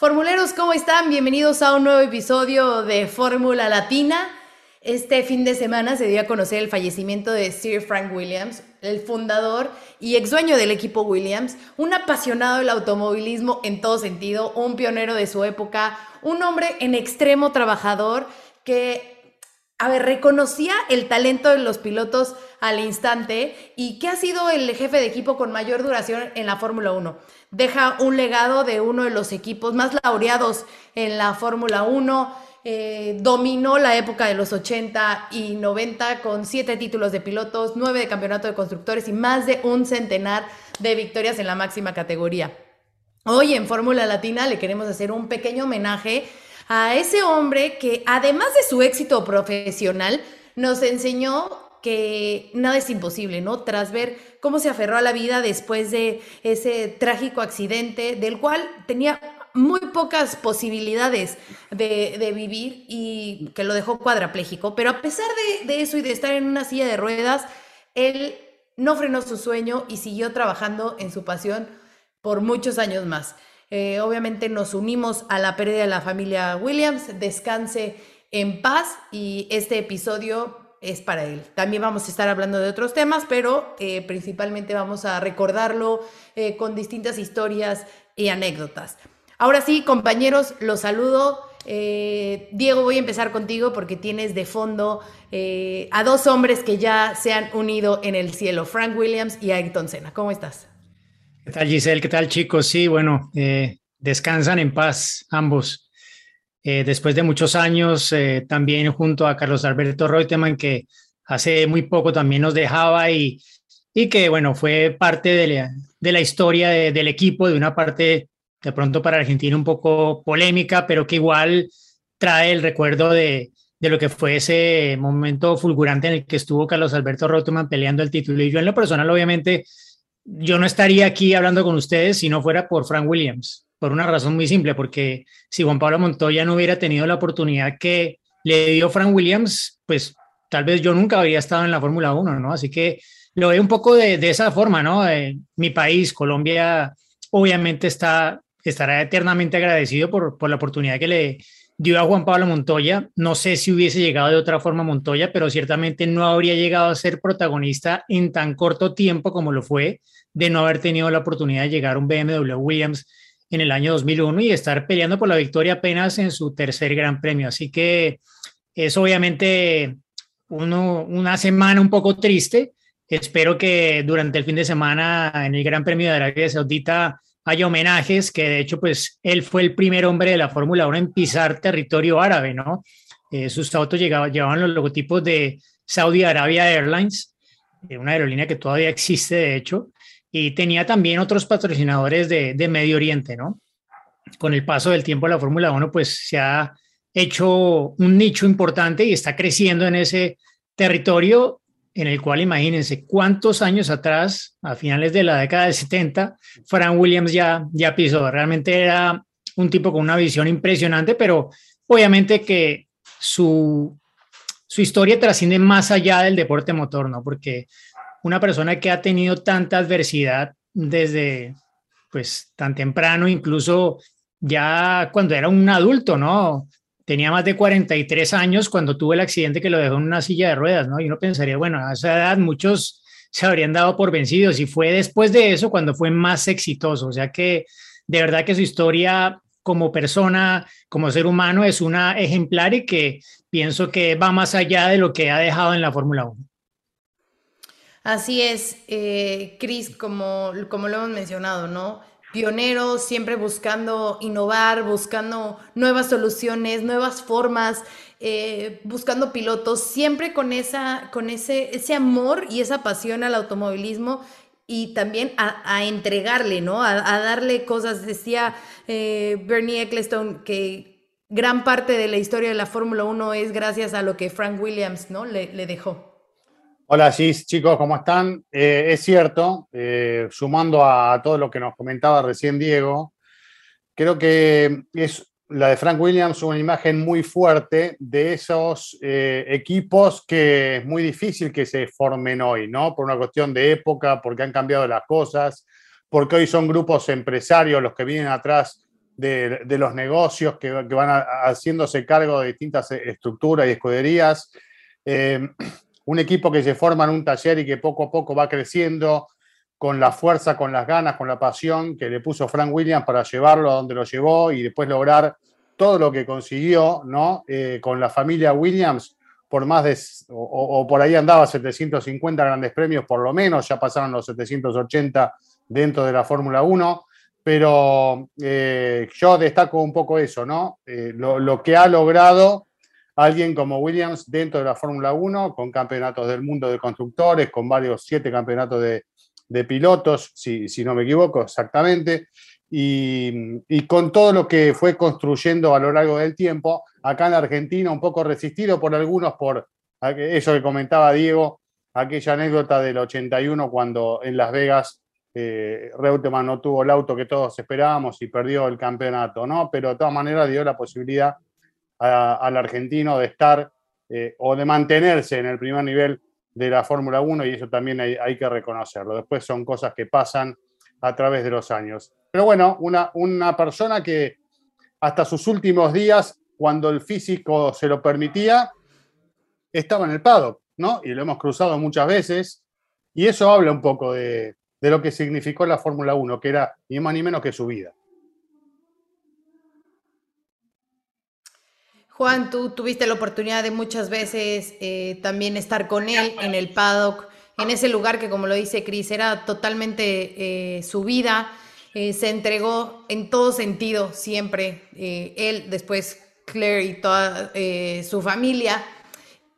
Formuleros, ¿cómo están? Bienvenidos a un nuevo episodio de Fórmula Latina. Este fin de semana se dio a conocer el fallecimiento de Sir Frank Williams, el fundador y ex dueño del equipo Williams, un apasionado del automovilismo en todo sentido, un pionero de su época, un hombre en extremo trabajador que, a ver, reconocía el talento de los pilotos al instante y que ha sido el jefe de equipo con mayor duración en la Fórmula 1 deja un legado de uno de los equipos más laureados en la Fórmula 1. Eh, dominó la época de los 80 y 90 con siete títulos de pilotos, nueve de campeonato de constructores y más de un centenar de victorias en la máxima categoría. Hoy en Fórmula Latina le queremos hacer un pequeño homenaje a ese hombre que además de su éxito profesional nos enseñó que nada es imposible, ¿no? Tras ver cómo se aferró a la vida después de ese trágico accidente, del cual tenía muy pocas posibilidades de, vivir y que lo dejó cuadrapléjico, pero a pesar de, eso y de estar en una silla de ruedas, él no frenó su sueño y siguió trabajando en su pasión por muchos años más. Eh, obviamente nos unimos a la pérdida de la familia Williams, descanse en paz y este episodio es para él. También vamos a estar hablando de otros temas, pero eh, principalmente vamos a recordarlo eh, con distintas historias y anécdotas. Ahora sí, compañeros, los saludo. Eh, Diego, voy a empezar contigo porque tienes de fondo a dos hombres que ya se han unido en el cielo, Frank Williams y Ayrton Senna. ¿Cómo estás? ¿Qué tal, Giselle? ¿Qué tal, chicos? Sí, bueno, descansan en paz ambos. Eh, después de muchos años, eh, también junto a Carlos Alberto Reutemann, que hace muy poco también nos dejaba y, que, bueno, fue parte de la, historia del equipo, de una parte de pronto para Argentina un poco polémica, pero que igual trae el recuerdo de, de lo que fue ese momento fulgurante en el que estuvo Carlos Alberto Reutemann peleando el título. Y yo en lo personal, obviamente, yo no estaría aquí hablando con ustedes si no fuera por Frank Williams por una razón muy simple, porque si Juan Pablo Montoya no hubiera tenido la oportunidad que le dio Frank Williams, pues tal vez yo nunca habría estado en la Fórmula 1, ¿no? Así que lo veo un poco de, esa forma, ¿no? Eh, mi país, Colombia, obviamente está, estará eternamente agradecido por, por la oportunidad que le dio a Juan Pablo Montoya. No sé si hubiese llegado de otra forma Montoya, pero ciertamente no habría llegado a ser protagonista en tan corto tiempo como lo fue de no haber tenido la oportunidad de llegar a un BMW Williams en el año 2001 y estar peleando por la victoria apenas en su tercer gran premio. Así que es obviamente uno, una semana un poco triste. Espero que durante el fin de semana en el Gran Premio de Arabia Saudita haya homenajes, que de hecho pues él fue el primer hombre de la Fórmula 1 en pisar territorio árabe, ¿no? Eh, sus autos llevaban los logotipos de Saudi Arabia Airlines, eh, una aerolínea que todavía existe de hecho, y tenía también otros patrocinadores de, de Medio Oriente, ¿no? Con el paso del tiempo la Fórmula 1 pues se ha hecho un nicho importante y está creciendo en ese territorio en el cual imagínense cuántos años atrás, a finales de la década del 70, Frank Williams ya, ya pisó. Realmente era un tipo con una visión impresionante, pero obviamente que su, su historia trasciende más allá del deporte motor, ¿no? Porque una persona que ha tenido tanta adversidad desde pues tan temprano, incluso ya cuando era un adulto, ¿no? Tenía más de 43 años cuando tuvo el accidente que lo dejó en una silla de ruedas, ¿no? Y uno pensaría, bueno, a esa edad muchos se habrían dado por vencidos y fue después de eso cuando fue más exitoso. O sea que de verdad que su historia como persona, como ser humano, es una ejemplar y que pienso que va más allá de lo que ha dejado en la Fórmula 1. Así es, eh, Chris, como, como lo hemos mencionado, ¿no? Pionero, siempre buscando innovar, buscando nuevas soluciones, nuevas formas, eh, buscando pilotos, siempre con, esa, con ese, ese amor y esa pasión al automovilismo y también a, entregarle, ¿no? A, darle cosas. Decía eh, Bernie Ecclestone que gran parte de la historia de la Fórmula 1 es gracias a lo que Frank Williams ¿no? le, dejó. Hola, sí, chicos, ¿cómo están? Eh, es cierto, eh, sumando a todo lo que nos comentaba recién Diego, creo que es la de Frank Williams una imagen muy fuerte de esos eh, equipos que es muy difícil que se formen hoy, ¿no? Por una cuestión de época, porque han cambiado las cosas, porque hoy son grupos empresarios los que vienen atrás de, los negocios, que, van haciéndose cargo de distintas estructuras y escuderías. Un equipo que se forma en un taller y que poco a poco va creciendo con la fuerza, con las ganas, con la pasión que le puso Frank Williams para llevarlo a donde lo llevó y después lograr todo lo que consiguió, ¿no? Eh, con la familia Williams, por más de, o, por ahí andaba 750 grandes premios, por lo menos, ya pasaron los 780 dentro de la Fórmula 1, pero eh, yo destaco un poco eso, ¿no? Eh, lo, que ha logrado alguien como Williams dentro de la Fórmula 1, con campeonatos del mundo de constructores, con varios siete campeonatos de, pilotos, si, no me equivoco exactamente, y, y, con todo lo que fue construyendo a lo largo del tiempo, acá en Argentina, un poco resistido por algunos por eso que comentaba Diego, aquella anécdota del 81 cuando en Las Vegas eh, Reutemann no tuvo el auto que todos esperábamos y perdió el campeonato, ¿no? Pero de todas maneras dio la posibilidad al argentino de estar eh, o de mantenerse en el primer nivel de la Fórmula 1 y eso también hay, que reconocerlo. Después son cosas que pasan a través de los años. Pero bueno, una, una persona que hasta sus últimos días, cuando el físico se lo permitía, estaba en el paddock, ¿no? Y lo hemos cruzado muchas veces. Y eso habla un poco de, de lo que significó la Fórmula 1, que era ni más ni menos que su vida. Juan, tú tuviste la oportunidad de muchas veces eh, también estar con él en el paddock, en ese lugar que, como lo dice Cris, era totalmente eh, su vida. Eh, se entregó en todo sentido siempre. él, después Claire y toda su familia.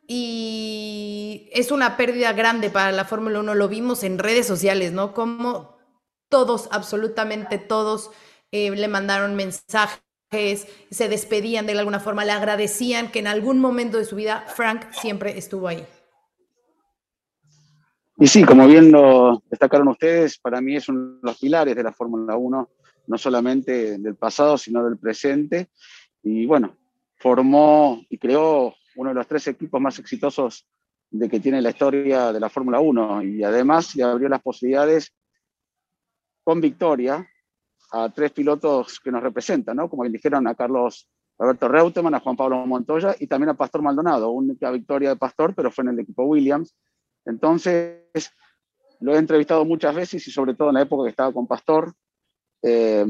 Y es una pérdida grande para la Fórmula 1. Lo vimos en redes sociales, ¿no? Como todos, absolutamente todos, le mandaron mensajes se despedían de alguna forma, le agradecían que en algún momento de su vida Frank siempre estuvo ahí. Y sí, como bien lo destacaron ustedes, para mí es uno de los pilares de la Fórmula 1, no solamente del pasado, sino del presente. Y bueno, formó y creó uno de los tres equipos más exitosos de que tiene la historia de la Fórmula 1 y además le abrió las posibilidades con victoria a tres pilotos que nos representan, ¿no? Como dijeron, a Carlos Roberto Reutemann, a Juan Pablo Montoya y también a Pastor Maldonado, única victoria de Pastor, pero fue en el equipo Williams. Entonces, lo he entrevistado muchas veces y sobre todo en la época que estaba con Pastor. Eh,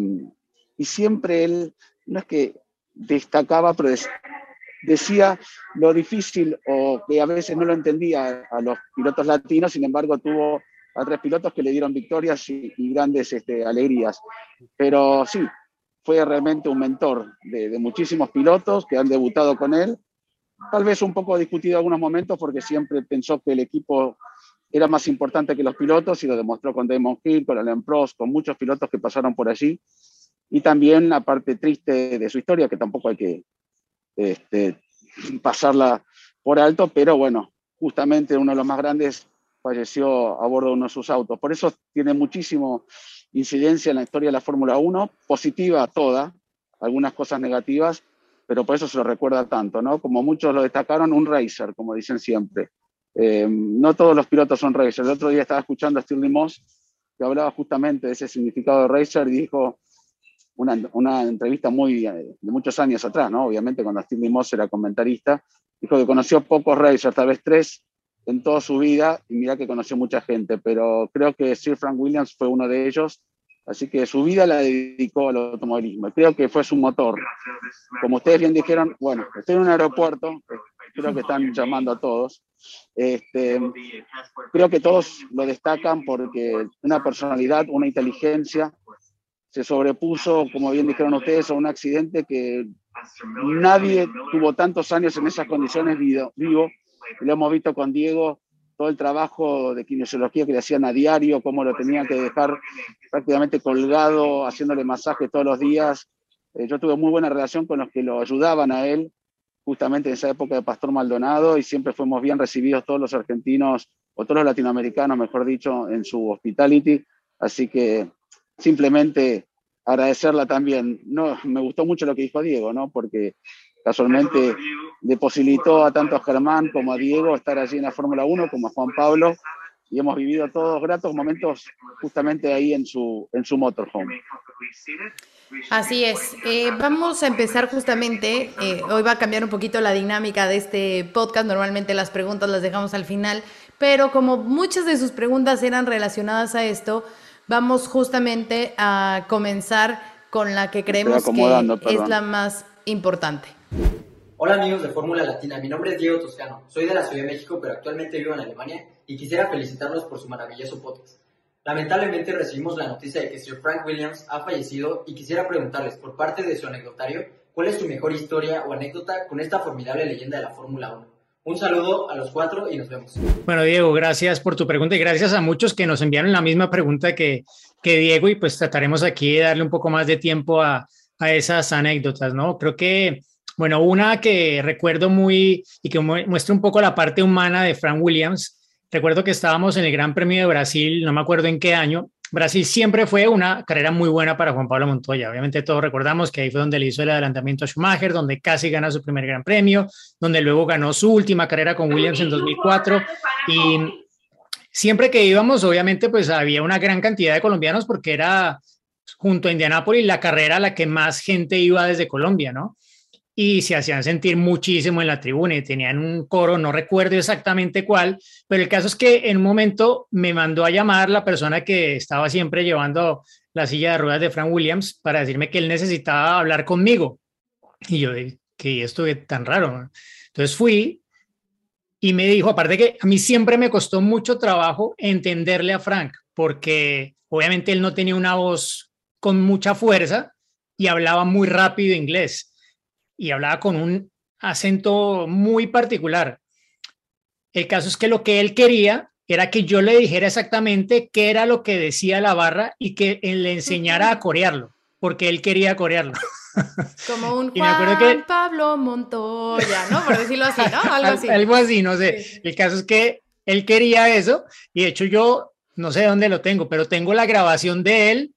y siempre él, no es que destacaba, pero decía lo difícil o que a veces no lo entendía a los pilotos latinos, sin embargo tuvo a tres pilotos que le dieron victorias y, grandes este, alegrías. Pero sí, fue realmente un mentor de, muchísimos pilotos que han debutado con él. Tal vez un poco discutido algunos momentos porque siempre pensó que el equipo era más importante que los pilotos y lo demostró con Damon Hill, con Alain Prost, con muchos pilotos que pasaron por allí. Y también la parte triste de su historia, que tampoco hay que este, pasarla por alto, pero bueno, justamente uno de los más grandes falleció a bordo de uno de sus autos. Por eso tiene muchísimo incidencia en la historia de la Fórmula 1, positiva toda, algunas cosas negativas, pero por eso se lo recuerda tanto, ¿no? Como muchos lo destacaron, un racer, como dicen siempre. Eh, no todos los pilotos son racers. El otro día estaba escuchando a Stirling Moss, que hablaba justamente de ese significado de racer y dijo una, una entrevista muy eh, de muchos años atrás, ¿no? Obviamente cuando Stirling Moss era comentarista, dijo que conoció pocos racers, tal vez tres, en toda su vida y mira que conoció mucha gente, pero creo que Sir Frank Williams fue uno de ellos, así que su vida la dedicó al automovilismo. Creo que fue su motor. Como ustedes bien dijeron, bueno, estoy en un aeropuerto, creo que están llamando a todos. Este, creo que todos lo destacan porque una personalidad, una inteligencia, se sobrepuso, como bien dijeron ustedes, a un accidente que nadie tuvo tantos años en esas condiciones vivo lo hemos visto con Diego, todo el trabajo de kinesiología que le hacían a diario, cómo lo tenían que dejar prácticamente colgado, haciéndole masaje todos los días. Eh, yo tuve muy buena relación con los que lo ayudaban a él, justamente en esa época de Pastor Maldonado, y siempre fuimos bien recibidos todos los argentinos, o todos los latinoamericanos, mejor dicho, en su hospitality. Así que simplemente agradecerla también. No, me gustó mucho lo que dijo Diego, ¿no? Porque casualmente le posibilitó a tanto a Germán como a Diego estar allí en la Fórmula 1, como a Juan Pablo, y hemos vivido todos gratos momentos justamente ahí en su, en su motorhome. Así es. Eh, vamos a empezar justamente, eh, hoy va a cambiar un poquito la dinámica de este podcast, normalmente las preguntas las dejamos al final, pero como muchas de sus preguntas eran relacionadas a esto, vamos justamente a comenzar con la que creemos que es la más importante. Hola amigos de Fórmula Latina, mi nombre es Diego Toscano, soy de la Ciudad de México, pero actualmente vivo en Alemania y quisiera felicitarlos por su maravilloso podcast. Lamentablemente recibimos la noticia de que Sir Frank Williams ha fallecido y quisiera preguntarles, por parte de su anecdotario, ¿cuál es su mejor historia o anécdota con esta formidable leyenda de la Fórmula 1? Un saludo a los cuatro y nos vemos. Bueno, Diego, gracias por tu pregunta y gracias a muchos que nos enviaron la misma pregunta que, que Diego y pues trataremos aquí de darle un poco más de tiempo a, a esas anécdotas, ¿no? Creo que bueno, una que recuerdo muy y que muestra un poco la parte humana de Frank Williams. Recuerdo que estábamos en el Gran Premio de Brasil, no me acuerdo en qué año. Brasil siempre fue una carrera muy buena para Juan Pablo Montoya. Obviamente todos recordamos que ahí fue donde le hizo el adelantamiento a Schumacher, donde casi gana su primer Gran Premio, donde luego ganó su última carrera con Williams en 2004 y siempre que íbamos, obviamente, pues había una gran cantidad de colombianos porque era junto a Indianápolis la carrera a la que más gente iba desde Colombia, ¿no? Y se hacían sentir muchísimo en la tribuna y tenían un coro, no recuerdo exactamente cuál, pero el caso es que en un momento me mandó a llamar la persona que estaba siempre llevando la silla de ruedas de Frank Williams para decirme que él necesitaba hablar conmigo. Y yo, que esto es tan raro. Entonces fui y me dijo, aparte que a mí siempre me costó mucho trabajo entenderle a Frank, porque obviamente él no tenía una voz con mucha fuerza y hablaba muy rápido inglés y hablaba con un acento muy particular. El caso es que lo que él quería era que yo le dijera exactamente qué era lo que decía la barra y que él le enseñara a corearlo, porque él quería corearlo. Como un Juan Pablo Montoya, ¿no? Por decirlo así, ¿no? Algo así. Algo así, no sé. El caso es que él quería eso y de hecho yo no sé dónde lo tengo, pero tengo la grabación de él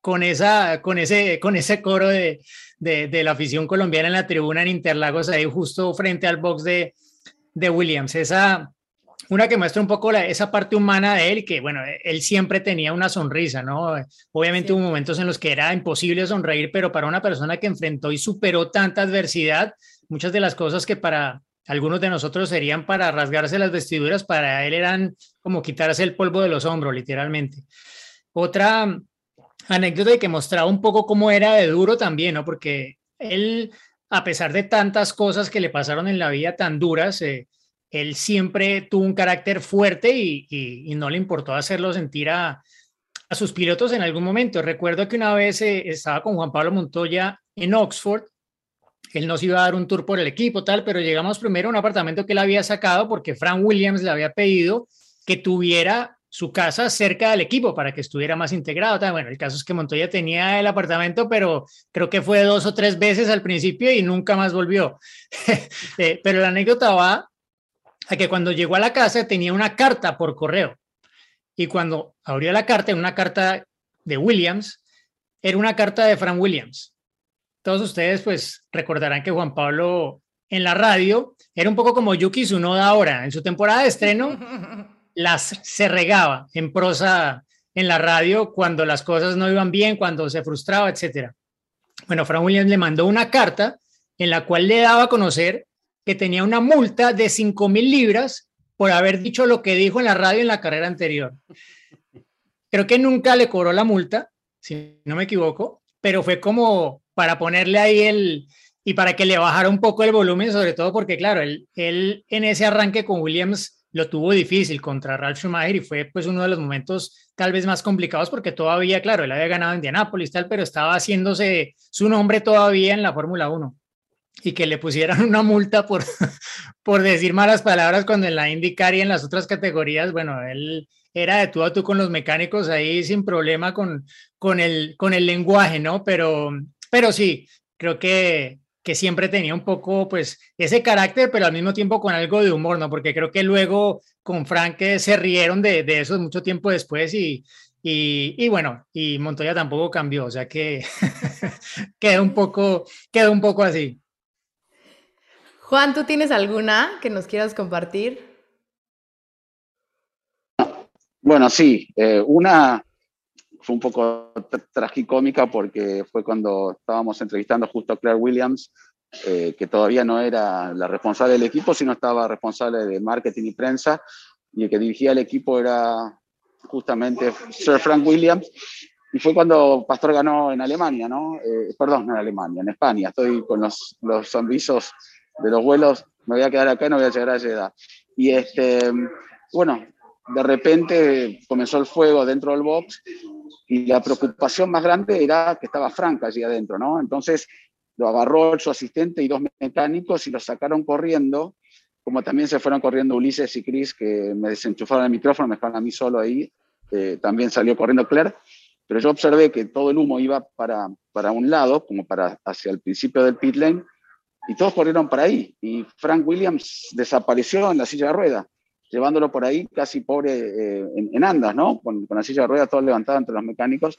con, esa, con, ese, con ese coro de, de, la afición colombiana en la tribuna en Interlagos, ahí justo frente al box de, de Williams. Esa, una que muestra un poco la, esa parte humana de él, que bueno, él siempre tenía una sonrisa, ¿no? Obviamente hubo momentos en los que era imposible sonreír, pero para una persona que enfrentó y superó tanta adversidad, muchas de las cosas que para algunos de nosotros serían para rasgarse las vestiduras, para él eran como quitarse el polvo de los hombros, literalmente. Otra anécdota y que mostraba un poco cómo era de duro también, ¿no? Porque él, a pesar de tantas cosas que le pasaron en la vida tan duras, eh, él siempre tuvo un carácter fuerte y, no le importó hacerlo sentir a, sus pilotos en algún momento. Recuerdo que una vez eh, estaba con Juan Pablo Montoya en Oxford, él nos iba a dar un tour por el equipo, tal, pero llegamos primero a un apartamento que él había sacado porque Frank Williams le había pedido que tuviera su casa cerca del equipo para que estuviera más integrado. Bueno, el caso es que Montoya tenía el apartamento, pero creo que fue dos o tres veces al principio y nunca más volvió. Eh, pero la anécdota va a que cuando llegó a la casa tenía una carta por correo y cuando abrió la carta, una carta de Williams, era una carta de Frank Williams. Todos ustedes pues recordarán que Juan Pablo en la radio era un poco como Yuki Tsunoda ahora, en su temporada de estreno las se regaba en prosa en la radio cuando las cosas no iban bien, cuando se frustraba, etcétera. Bueno, Frank Williams le mandó una carta en la cual le daba a conocer que tenía una multa de 5 mil libras por haber dicho lo que dijo en la radio en la carrera anterior. Creo que nunca le cobró la multa, si no me equivoco, pero fue como para ponerle ahí el, y para que le bajara un poco el volumen, sobre todo porque, claro, él, él en ese arranque con Williams lo tuvo difícil contra Ralf Schumacher y fue pues uno de los momentos tal vez más complicados porque todavía, claro, él había ganado Indianápolis tal, pero estaba haciéndose su nombre todavía en la Fórmula 1 y que le pusieran una multa por, por decir malas palabras cuando en la IndyCar y en las otras categorías, bueno, él era de tú a tú con los mecánicos ahí sin problema con, con, el, con el lenguaje, ¿no? Pero pero sí, creo que, que siempre tenía un poco, pues, ese carácter, pero al mismo tiempo con algo de humor, ¿no? Porque creo que luego con Frank se rieron de, de eso mucho tiempo después y, y, y, bueno, y Montoya tampoco cambió, o sea que quedó un poco, quedó un poco así. Juan, ¿tú tienes alguna que nos quieras compartir? Bueno, sí, eh, una fue un poco tragicómica porque fue cuando estábamos entrevistando justo a Claire Williams, eh, que todavía no era la responsable del equipo, sino estaba responsable de marketing y prensa, y el que dirigía el equipo era justamente Sir Frank Williams, y fue cuando Pastor ganó en Alemania, ¿no? Eh, perdón, no en Alemania, en España. Estoy con los, los avisos de los vuelos, me voy a quedar acá, no voy a llegar a esa edad. Y este, bueno, de repente comenzó el fuego dentro del box y la preocupación más grande era que estaba Frank allí adentro, ¿no? Entonces lo agarró su asistente y dos mecánicos y lo sacaron corriendo, como también se fueron corriendo Ulises y Chris, que me desenchufaron el micrófono, me dejaron a mí solo ahí, eh, también salió corriendo Claire, pero yo observé que todo el humo iba para, para un lado, como para hacia el principio del pit lane, y todos corrieron para ahí, y Frank Williams desapareció en la silla de rueda llevándolo por ahí casi pobre eh, en, andas, ¿no? Con, la silla de ruedas todo levantada entre los mecánicos.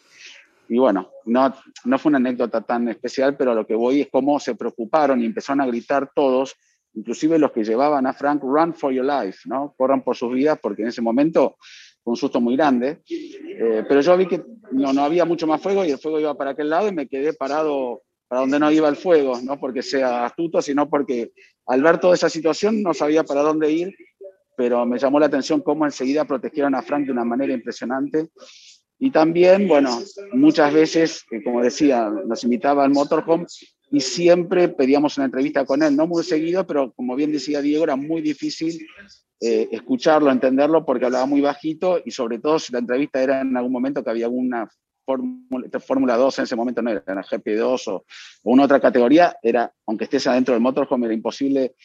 Y bueno, no, no fue una anécdota tan especial, pero lo que voy es cómo se preocuparon y empezaron a gritar todos, inclusive los que llevaban a Frank, run for your life, ¿no? Corran por sus vidas, porque en ese momento fue un susto muy grande. Eh, pero yo vi que no, no había mucho más fuego y el fuego iba para aquel lado y me quedé parado para donde no iba el fuego, no porque sea astuto, sino porque al ver toda esa situación no sabía para dónde ir pero me llamó la atención cómo enseguida protegieron a Frank de una manera impresionante. Y también, bueno, muchas veces, eh, como decía, nos invitaba al motorhome y siempre pedíamos una entrevista con él, no muy seguido, pero como bien decía Diego, era muy difícil eh, escucharlo, entenderlo, porque hablaba muy bajito y sobre todo si la entrevista era en algún momento que había alguna Fórmula 2 en ese momento no era, era GP2 o, o, una otra categoría, era, aunque estés adentro del motorhome, era imposible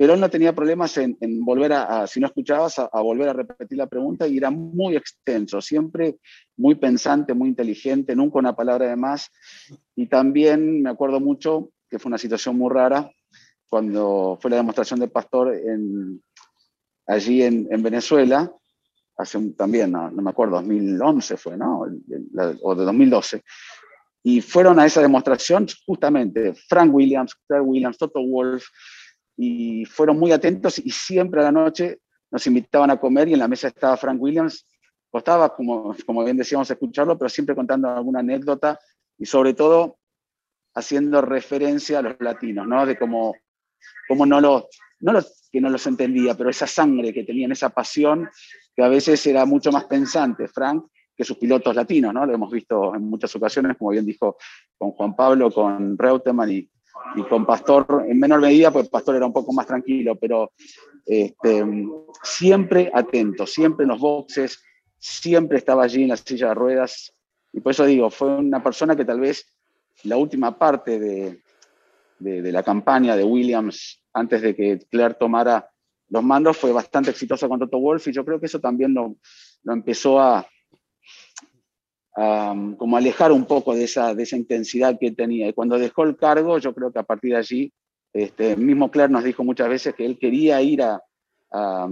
pero él no tenía problemas en, volver a, si no escuchabas, a, volver a repetir la pregunta y era muy extenso, siempre muy pensante, muy inteligente, nunca una palabra de más. Y también me acuerdo mucho que fue una situación muy rara cuando fue la demostración de Pastor en, allí en, Venezuela, hace también, no, me acuerdo, 2011 fue, ¿no? O de 2012. Y fueron a esa demostración justamente Frank Williams, Claire Williams, Toto Wolf, y fueron muy atentos y siempre a la noche nos invitaban a comer y en la mesa estaba Frank Williams. Costaba, como, como bien decíamos, escucharlo, pero siempre contando alguna anécdota y sobre todo haciendo referencia a los latinos, ¿no? De cómo, cómo no los, no los, que no los entendía, pero esa sangre que tenían, esa pasión, que a veces era mucho más pensante, Frank, que sus pilotos latinos, ¿no? Lo hemos visto en muchas ocasiones, como bien dijo con Juan Pablo, con Reutemann y, y con Pastor en menor medida, pues Pastor era un poco más tranquilo, pero este, siempre atento, siempre en los boxes, siempre estaba allí en la silla de ruedas. Y por eso digo, fue una persona que tal vez la última parte de, de, la campaña de Williams, antes de que Claire tomara los mandos, fue bastante exitosa con Toto Wolf y yo creo que eso también lo, lo empezó a, como alejar un poco de esa, de esa intensidad que tenía. Y cuando dejó el cargo, yo creo que a partir de allí, este, mismo Claire nos dijo muchas veces que él quería ir a, a,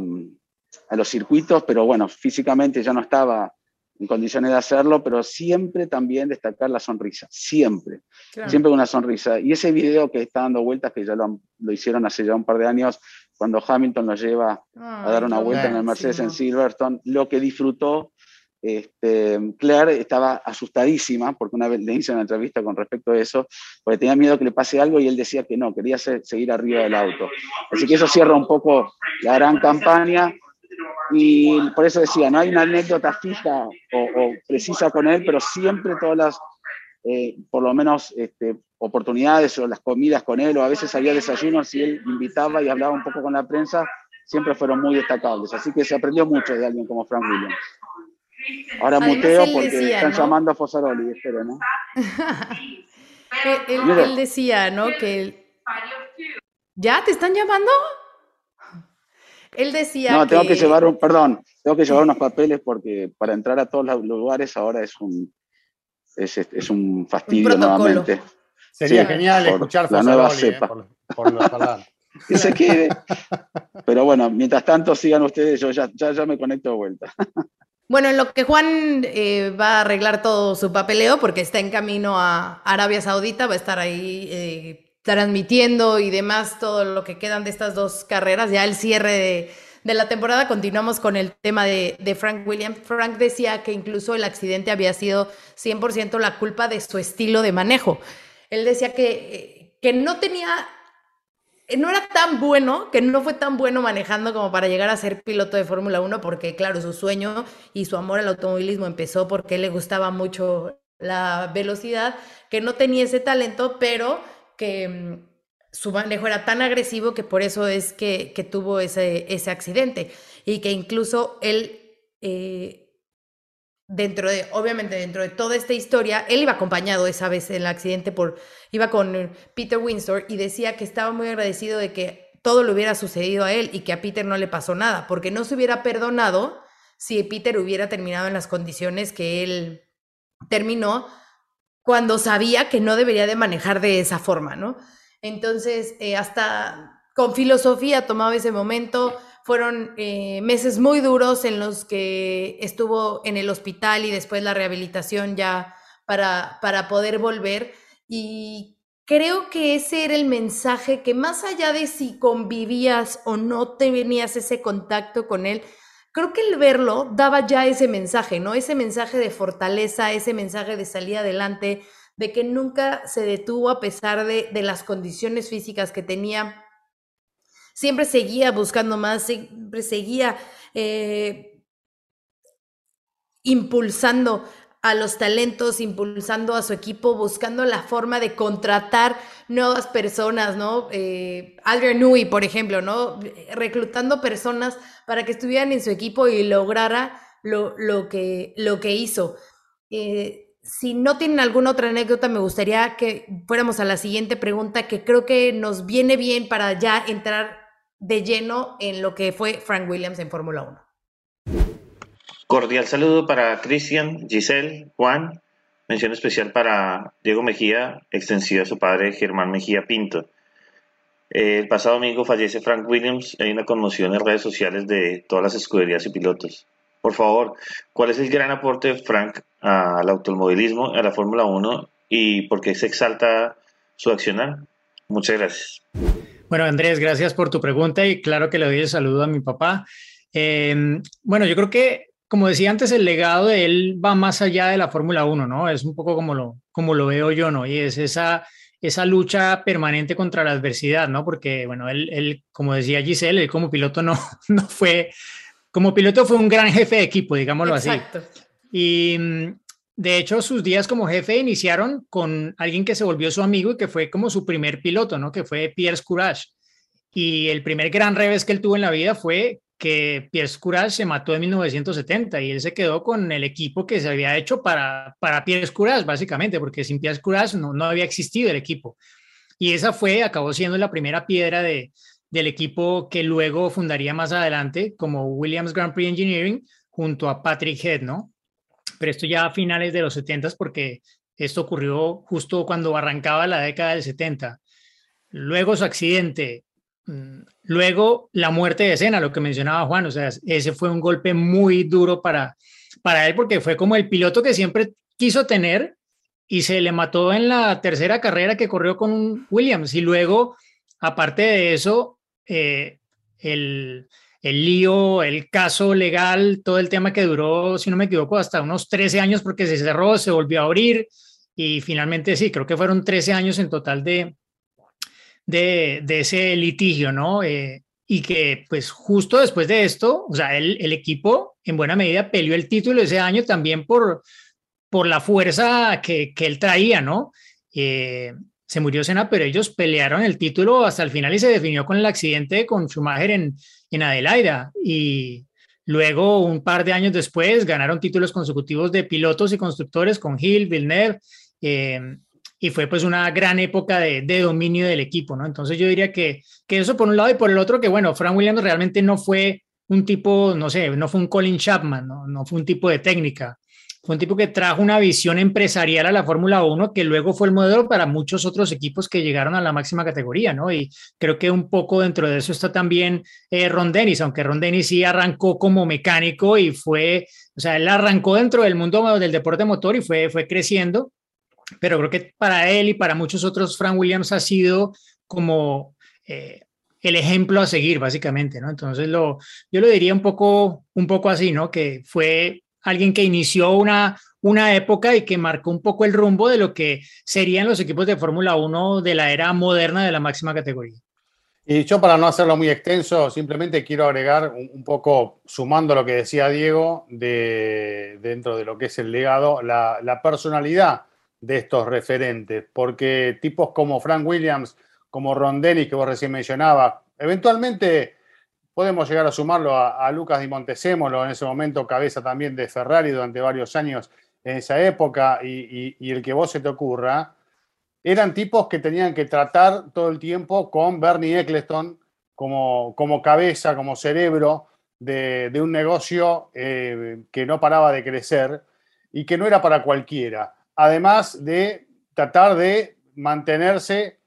los circuitos, pero bueno, físicamente ya no estaba en condiciones de hacerlo, pero siempre también destacar la sonrisa, siempre, siempre una sonrisa. Y ese video que está dando vueltas, que ya lo, lo hicieron hace ya un par de años, cuando Hamilton lo lleva a dar una vuelta en el Mercedes en Silverstone, lo que disfrutó este, Claire estaba asustadísima porque una vez le hice una entrevista con respecto a eso, porque tenía miedo que le pase algo y él decía que no, quería seguir arriba del auto. Así que eso cierra un poco la gran campaña y por eso decía, no hay una anécdota fija o, precisa con él, pero siempre todas las, eh, por lo menos, este, oportunidades o las comidas con él, o a veces había desayunos y él invitaba y hablaba un poco con la prensa, siempre fueron muy destacables. Así que se aprendió mucho de alguien como Frank Williams. Ahora muteo porque están llamando a Fosaroli, espero, ¿no? él, decía, ¿no? Que ¿Ya te están llamando? Él decía No, tengo que llevar un, perdón, tengo que llevar unos papeles porque para entrar a todos los lugares ahora es un es, es un fastidio nuevamente. Sería genial escuchar la nueva cepa. por, los que se quede. Pero bueno, mientras tanto sigan ustedes, yo ya, ya, me conecto de vuelta. Bueno, en lo que Juan eh, va a arreglar todo su papeleo, porque está en camino a Arabia Saudita, va a estar ahí eh, transmitiendo y demás todo lo que quedan de estas dos carreras, ya el cierre de, la temporada. Continuamos con el tema de, de, Frank Williams. Frank decía que incluso el accidente había sido 100% la culpa de su estilo de manejo. Él decía que, eh, que no tenía no era tan bueno, que no fue tan bueno manejando como para llegar a ser piloto de Fórmula 1, porque claro, su sueño y su amor al automovilismo empezó porque le gustaba mucho la velocidad, que no tenía ese talento, pero que mm, su manejo era tan agresivo que por eso es que, tuvo ese, ese accidente. Y que incluso él... Eh, dentro de, obviamente dentro de toda esta historia, él iba acompañado esa vez en el accidente por, iba con Peter Windsor y decía que estaba muy agradecido de que todo le hubiera sucedido a él y que a Peter no le pasó nada, porque no se hubiera perdonado si Peter hubiera terminado en las condiciones que él terminó cuando sabía que no debería de manejar de esa forma, ¿no? Entonces, eh, hasta con filosofía tomaba ese momento, fueron eh, meses muy duros en los que estuvo en el hospital y después la rehabilitación ya para, para poder volver. Y creo que ese era el mensaje que más allá de si convivías o no tenías ese contacto con él, creo que el verlo daba ya ese mensaje, ¿no? Ese mensaje de fortaleza, ese mensaje de salir adelante, de que nunca se detuvo a pesar de, de las condiciones físicas que tenía siempre seguía buscando más, siempre seguía eh, impulsando a los talentos, impulsando a su equipo, buscando la forma de contratar nuevas personas, ¿no? Eh, Adrian Newey, por ejemplo, ¿no? Reclutando personas para que estuvieran en su equipo y lograra lo, lo, que, lo que hizo. Eh, si no tienen alguna otra anécdota, me gustaría que fuéramos a la siguiente pregunta, que creo que nos viene bien para ya entrar de lleno en lo que fue Frank Williams en Fórmula 1. Cordial saludo para Cristian, Giselle, Juan. Mención especial para Diego Mejía, extensiva a su padre Germán Mejía Pinto. El pasado domingo fallece Frank Williams. Hay una conmoción en redes sociales de todas las escuderías y pilotos. Por favor, ¿cuál es el gran aporte de Frank al automovilismo, a la Fórmula 1 y por qué se exalta su accionar? Muchas gracias. Bueno, Andrés, gracias por tu pregunta y claro que le doy el saludo a mi papá. Em, bueno, yo creo que, como decía antes, el legado de él va más allá de la Fórmula 1, ¿no? Es un poco como lo, como lo veo yo, ¿no? Y es esa, esa lucha permanente contra la adversidad, ¿no? Porque, bueno, él, él como decía Giselle, él como piloto no, no fue, como piloto fue un gran jefe de equipo, digámoslo Exacto. así. Y de hecho, sus días como jefe iniciaron con alguien que se volvió su amigo y que fue como su primer piloto, ¿no? Que fue Pierre Courage. Y el primer gran revés que él tuvo en la vida fue que Pierre Courage se mató en 1970 y él se quedó con el equipo que se había hecho para, para Pierre Courage, básicamente, porque sin Pierre Courage no, no había existido el equipo. Y esa fue, acabó siendo la primera piedra de, del equipo que luego fundaría más adelante como Williams Grand Prix Engineering junto a Patrick Head, ¿no? Pero esto ya a finales de los 70 porque esto ocurrió justo cuando arrancaba la década del 70. Luego su accidente, mm, luego la muerte de escena, lo que mencionaba Juan, o sea, ese fue un golpe muy duro para, para él porque fue como el piloto que siempre quiso tener y se le mató en la tercera carrera que corrió con Williams y luego, aparte de eso, eh, el el lío, el caso legal, todo el tema que duró, si no me equivoco, hasta unos 13 años porque se cerró, se volvió a abrir y finalmente sí, creo que fueron 13 años en total de, de, ese litigio, ¿no? Eh, y que pues justo después de esto, o sea, el, el, equipo en buena medida peleó el título ese año también por, por la fuerza que, que él traía, ¿no? Eh, se murió Senna, pero ellos pelearon el título hasta el final y se definió con el accidente con Schumacher en, en Adelaida. Y luego, un par de años después, ganaron títulos consecutivos de pilotos y constructores con Hill, Villeneuve. Eh, y fue pues una gran época de, de, dominio del equipo, ¿no? Entonces yo diría que, que eso por un lado y por el otro que, bueno, Frank Williams realmente no fue un tipo, no sé, no fue un Colin Chapman, no, no fue un tipo de técnica un tipo que trajo una visión empresarial a la Fórmula 1 que luego fue el modelo para muchos otros equipos que llegaron a la máxima categoría, ¿no? Y creo que un poco dentro de eso está también eh, Ron Dennis, aunque Ron Dennis sí arrancó como mecánico y fue, o sea, él arrancó dentro del mundo del deporte motor y fue, fue creciendo, pero creo que para él y para muchos otros, Frank Williams ha sido como... Eh, el ejemplo a seguir, básicamente, ¿no? Entonces, lo, yo lo diría un poco, un poco así, ¿no? Que fue alguien que inició una, una época y que marcó un poco el rumbo de lo que serían los equipos de Fórmula 1 de la era moderna de la máxima categoría. Y yo para no hacerlo muy extenso, simplemente quiero agregar un, poco, sumando lo que decía Diego, de, dentro de lo que es el legado, la, la personalidad de estos referentes, porque tipos como Frank Williams, como Ron Dennis, que vos recién mencionabas. Eventualmente podemos llegar a sumarlo a, Lucas Di Montesémolo, en ese momento cabeza también de Ferrari durante varios años en esa época, y, el que vos se te ocurra. Eran tipos que tenían que tratar todo el tiempo con Bernie Eccleston como, como cabeza, como cerebro de, un negocio eh, que no paraba de crecer y que no era para cualquiera. Además de tratar de mantenerse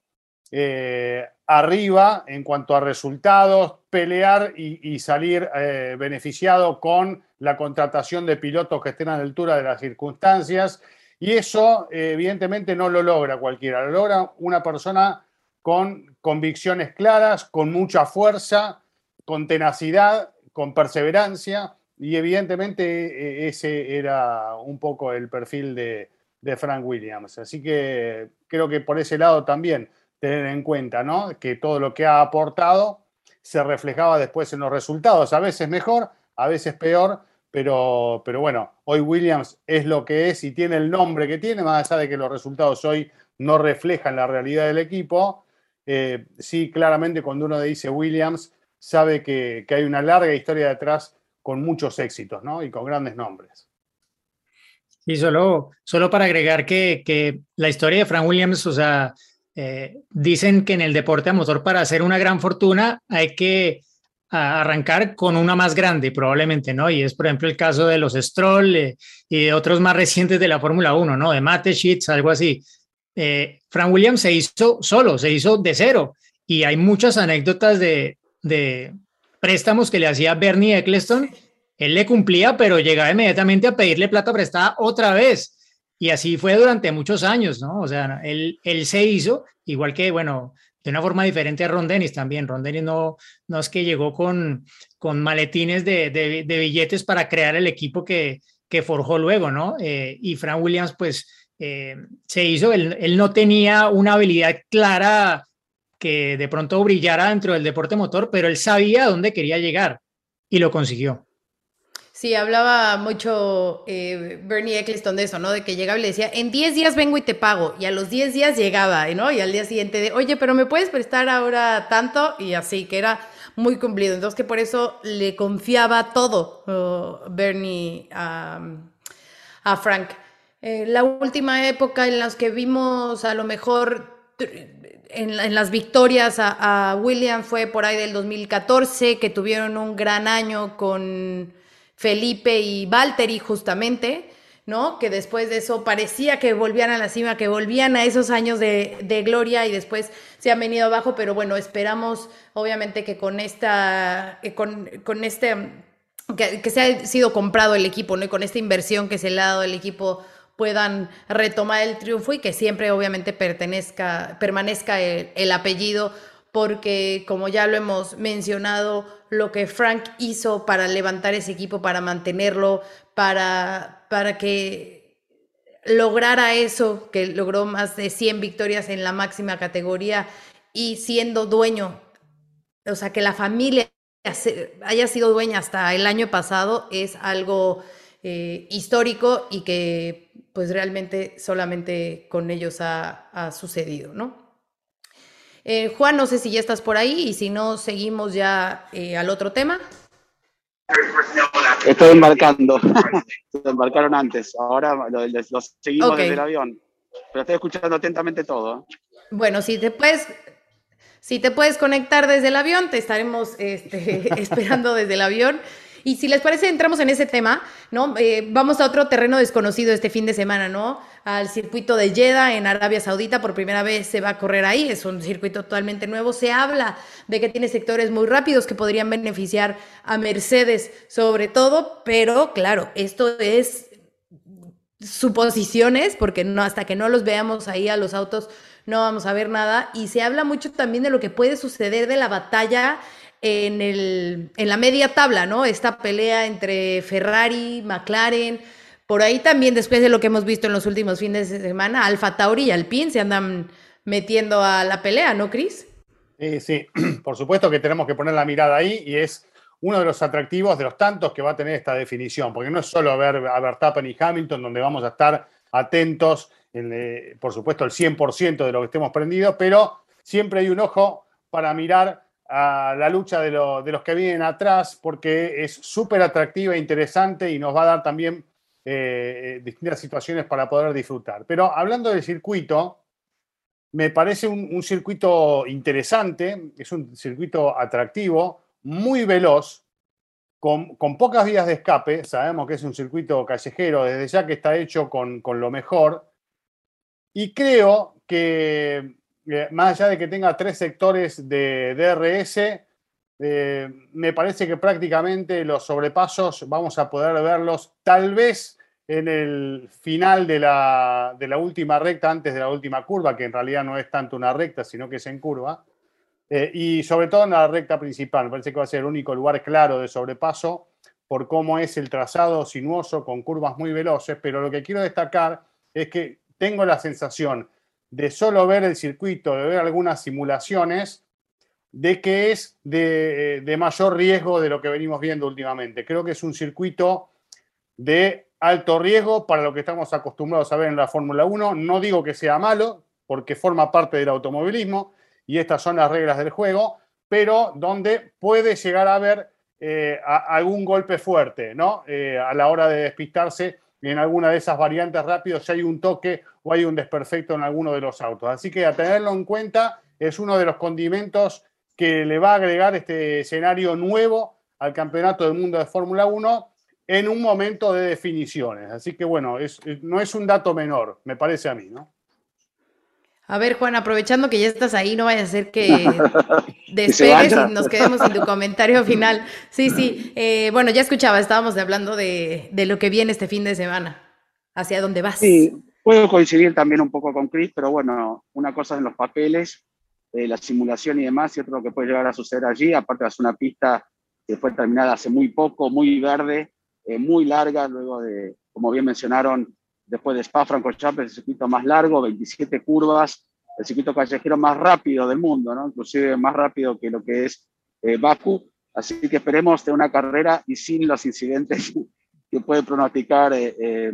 eh, arriba en cuanto a resultados, pelear y, salir eh, beneficiado con la contratación de pilotos que estén a la altura de las circunstancias. Y eso, evidentemente, no lo logra cualquiera. Lo logra una persona con convicciones claras, con mucha fuerza, con tenacidad, con perseverancia. Y evidentemente e, ese era un poco el perfil de, de Frank Williams. Así que creo que por ese lado también tener en cuenta, ¿no? Que todo lo que ha aportado se reflejaba después en los resultados, a veces mejor, a veces peor, pero, pero bueno, hoy Williams es lo que es y tiene el nombre que tiene, más allá de que los resultados hoy no reflejan la realidad del equipo. Eh, sí, claramente cuando uno dice Williams, sabe que, hay una larga historia detrás con muchos éxitos, ¿no? Y con grandes nombres. Y solo, solo para agregar que, que la historia de Frank Williams, o sea, eh, dicen que en el deporte a motor para hacer una gran fortuna hay que arrancar con una más grande, probablemente, ¿no? Y es, por ejemplo, el caso de los Stroll eh, y de otros más recientes de la Fórmula 1, ¿no? De Mate Sheets, algo así. Eh, Frank Williams se hizo solo, se hizo de cero. Y hay muchas anécdotas de, de préstamos que le hacía Bernie Eccleston. Él le cumplía, pero llegaba inmediatamente a pedirle plata prestada otra vez. Y así fue durante muchos años, ¿no? O sea, él, se hizo, igual que, bueno, de una forma diferente a Ron Dennis también. Ron Dennis no, no es que llegó con, maletines de, billetes para crear el equipo que, forjó luego, ¿no? Eh, y Frank Williams, pues, eh, se hizo, él, él, no tenía una habilidad clara que de pronto brillara dentro del deporte motor, pero él sabía dónde quería llegar y lo consiguió. Sí, hablaba mucho eh, Bernie Eccleston de eso, ¿no? De que llegaba y le decía, en 10 días vengo y te pago. Y a los 10 días llegaba, ¿no? Y al día siguiente de, oye, pero me puedes prestar ahora tanto. Y así, que era muy cumplido. Entonces, que por eso le confiaba todo oh, Bernie a Frank. Eh, la última época en las que vimos a lo mejor en, las victorias a William fue por ahí del 2014, que tuvieron un gran año con Felipe y Valtteri justamente, ¿no? Que después de eso parecía que volvían a la cima, que volvían a esos años de, gloria y después se han venido abajo, pero bueno, esperamos obviamente que con esta, con, con este, que, se ha sido comprado el equipo, ¿no? Y con esta inversión que se le ha dado al equipo puedan retomar el triunfo y que siempre obviamente pertenezca, permanezca el apellido porque como ya lo hemos mencionado, lo que Frank hizo para levantar ese equipo, para mantenerlo, para, para que lograra eso, que logró más de 100 victorias en la máxima categoría y siendo dueño, o sea, que la familia haya sido dueña hasta el año pasado es algo eh, histórico y que pues realmente solamente con ellos ha, ha sucedido, ¿no? Eh, Juan, no sé si ya estás por ahí y si no, seguimos ya eh, al otro tema. Estoy embarcando. Se embarcaron antes. Ahora los, seguimos desde el avión. Pero estoy escuchando atentamente todo. Bueno, si te puedes, si te puedes conectar desde el avión, te estaremos este, esperando desde el avión. Y si les parece, entramos en ese tema, ¿no? Eh, vamos a otro terreno desconocido este fin de semana, ¿no? Al circuito de Jeddah en Arabia Saudita, por primera vez se va a correr ahí, es un circuito totalmente nuevo. Se habla de que tiene sectores muy rápidos que podrían beneficiar a Mercedes sobre todo, pero claro, esto es suposiciones, porque no, hasta que no los veamos ahí a los autos no vamos a ver nada. Y se habla mucho también de lo que puede suceder de la batalla en, el, en la media tabla, ¿no? Esta pelea entre Ferrari, McLaren. Por ahí también, después de lo que hemos visto en los últimos fines de semana, Alfa Tauri y Alpine se andan metiendo a la pelea, ¿no, Cris? Sí, por supuesto que tenemos que poner la mirada ahí y es uno de los atractivos de los tantos que va a tener esta definición, porque no es solo ver a Verstappen y Hamilton, donde vamos a estar atentos, en, por supuesto, el 100% de lo que estemos prendidos, pero siempre hay un ojo para mirar a la lucha de, los que vienen atrás, porque es súper atractiva e interesante y nos va a dar también eh, eh, distintas situaciones para poder disfrutar. Pero hablando del circuito, me parece un circuito interesante, es un circuito atractivo, muy veloz, con, pocas vías de escape. Sabemos que es un circuito callejero, desde ya que está hecho con, lo mejor. Y creo que, eh, más allá de que tenga tres sectores de DRS, eh, me parece que prácticamente los sobrepasos vamos a poder verlos tal vez en el final de la, última recta, antes de la última curva, que en realidad no es tanto una recta, sino que es en curva. Eh, y sobre todo en la recta principal, me parece que va a ser el único lugar claro de sobrepaso por cómo es el trazado sinuoso con curvas muy veloces, pero lo que quiero destacar es que tengo la sensación de solo ver el circuito, de ver algunas simulaciones, de que es de, eh, de mayor riesgo de lo que venimos viendo últimamente. Creo que es un circuito de alto riesgo para lo que estamos acostumbrados a ver en la Fórmula 1. No digo que sea malo, porque forma parte del automovilismo, y estas son las reglas del juego, pero donde puede llegar a haber eh, algún golpe fuerte, ¿no? Eh, a la hora de despistarse en alguna de esas variantes rápidos, si hay un toque o hay un desperfecto en alguno de los autos. Así que a tenerlo en cuenta es uno de los condimentos que le va a agregar este escenario nuevo al Campeonato del Mundo de Fórmula 1 en un momento de definiciones. Así que bueno, no es un dato menor, me parece a mí, ¿no? A ver, Juan, aprovechando que ya estás ahí, no vaya a ser que despegues y nos quedemos en tu comentario final. Sí, sí. Eh, bueno, ya escuchaba, estábamos hablando de, lo que viene este fin de semana. ¿Hacia dónde vas? Sí, puedo coincidir también un poco con Chris, pero bueno, una cosa en los papeles, eh, la simulación y demás, y otro lo que puede llegar a suceder allí. Aparte, es una pista que fue terminada hace muy poco, muy verde, eh, muy larga, luego de, como bien mencionaron, después de Spa Francorchamps, el circuito más largo, 27 curvas, el circuito callejero más rápido del mundo, ¿no? inclusive más rápido que lo que es eh, Baku. Así que esperemos de una carrera y sin los incidentes que puede pronosticar eh,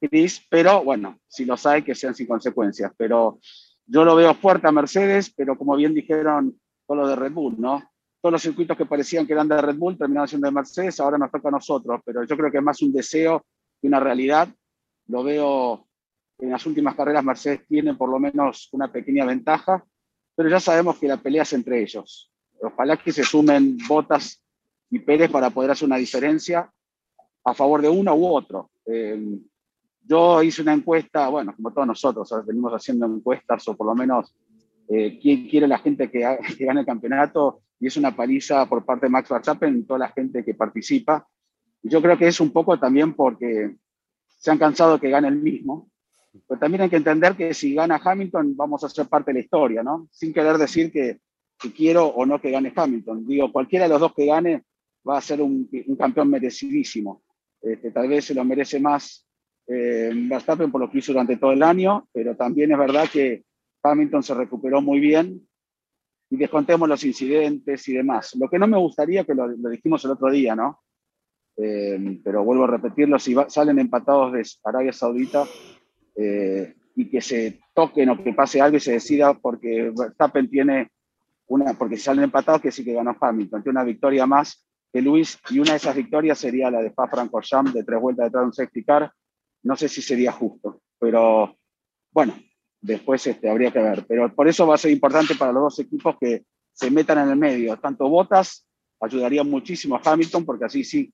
Chris, pero bueno, si los hay, que sean sin consecuencias. Pero yo lo veo fuerte a Mercedes, pero como bien dijeron todo lo de Red Bull, ¿no? Todos los circuitos que parecían que eran de Red Bull terminaron siendo de Mercedes, ahora nos toca a nosotros, pero yo creo que es más un deseo una realidad. Lo veo en las últimas carreras, Mercedes tiene por lo menos una pequeña ventaja, pero ya sabemos que la pelea es entre ellos. Ojalá que se sumen Botas y Pérez para poder hacer una diferencia a favor de uno u otro. Eh, yo hice una encuesta, bueno, como todos nosotros, venimos haciendo encuestas o por lo menos eh, quién quiere la gente que, que, gane el campeonato y es una paliza por parte de Max Verstappen, toda la gente que participa. Yo creo que es un poco también porque se han cansado que gane el mismo, pero también hay que entender que si gana Hamilton vamos a ser parte de la historia, ¿no? Sin querer decir que, quiero o no que gane Hamilton. Digo, cualquiera de los dos que gane va a ser un, campeón merecidísimo. Este, tal vez se lo merece más eh, Verstappen por lo que hizo durante todo el año, pero también es verdad que Hamilton se recuperó muy bien y descontemos los incidentes y demás. Lo que no me gustaría, que lo, lo dijimos el otro día, ¿no? Eh, pero vuelvo a repetirlo, si salen empatados de Arabia Saudita eh, y que se toquen o que pase algo y se decida porque Verstappen tiene una, porque si salen empatados que sí que ganó Hamilton, tiene una victoria más que Luis y una de esas victorias sería la de Spa Francorchamps de tres vueltas detrás de un safety car, no sé si sería justo, pero bueno, después este, habría que ver, pero por eso va a ser importante para los dos equipos que se metan en el medio, tanto Botas ayudaría muchísimo a Hamilton porque así sí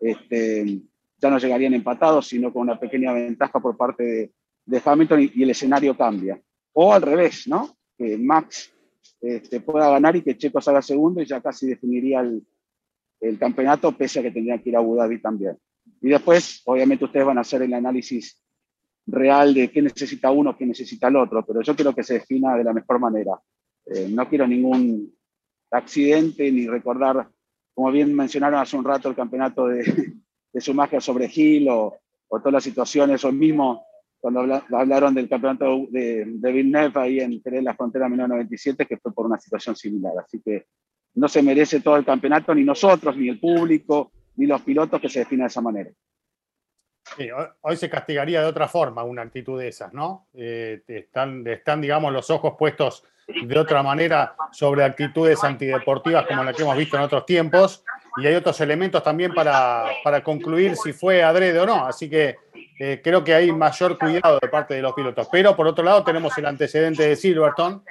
este, ya no llegarían empatados, sino con una pequeña ventaja por parte de, de Hamilton y, el escenario cambia. O al revés, ¿no? Que Max este, pueda ganar y que Checo salga segundo y ya casi definiría el, el campeonato, pese a que tendría que ir a Abu Dhabi también. Y después, obviamente, ustedes van a hacer el análisis real de qué necesita uno, qué necesita el otro, pero yo quiero que se defina de la mejor manera. Eh, no quiero ningún accidente ni recordar, como bien mencionaron hace un rato, el campeonato de, de su magia sobre Gil o, o, todas las situaciones, o mismo cuando hablaron del campeonato de, de Villeneuve ahí en la Frontera 1997, que fue por una situación similar. Así que no se merece todo el campeonato, ni nosotros, ni el público, ni los pilotos que se defina de esa manera. hoy se castigaría de otra forma una actitud de esas, ¿no? Eh, están, están, digamos, los ojos puestos de otra manera sobre actitudes antideportivas como la que hemos visto en otros tiempos y hay otros elementos también para, para concluir si fue adrede o no. Así que eh, creo que hay mayor cuidado de parte de los pilotos. Pero por otro lado tenemos el antecedente de Silverton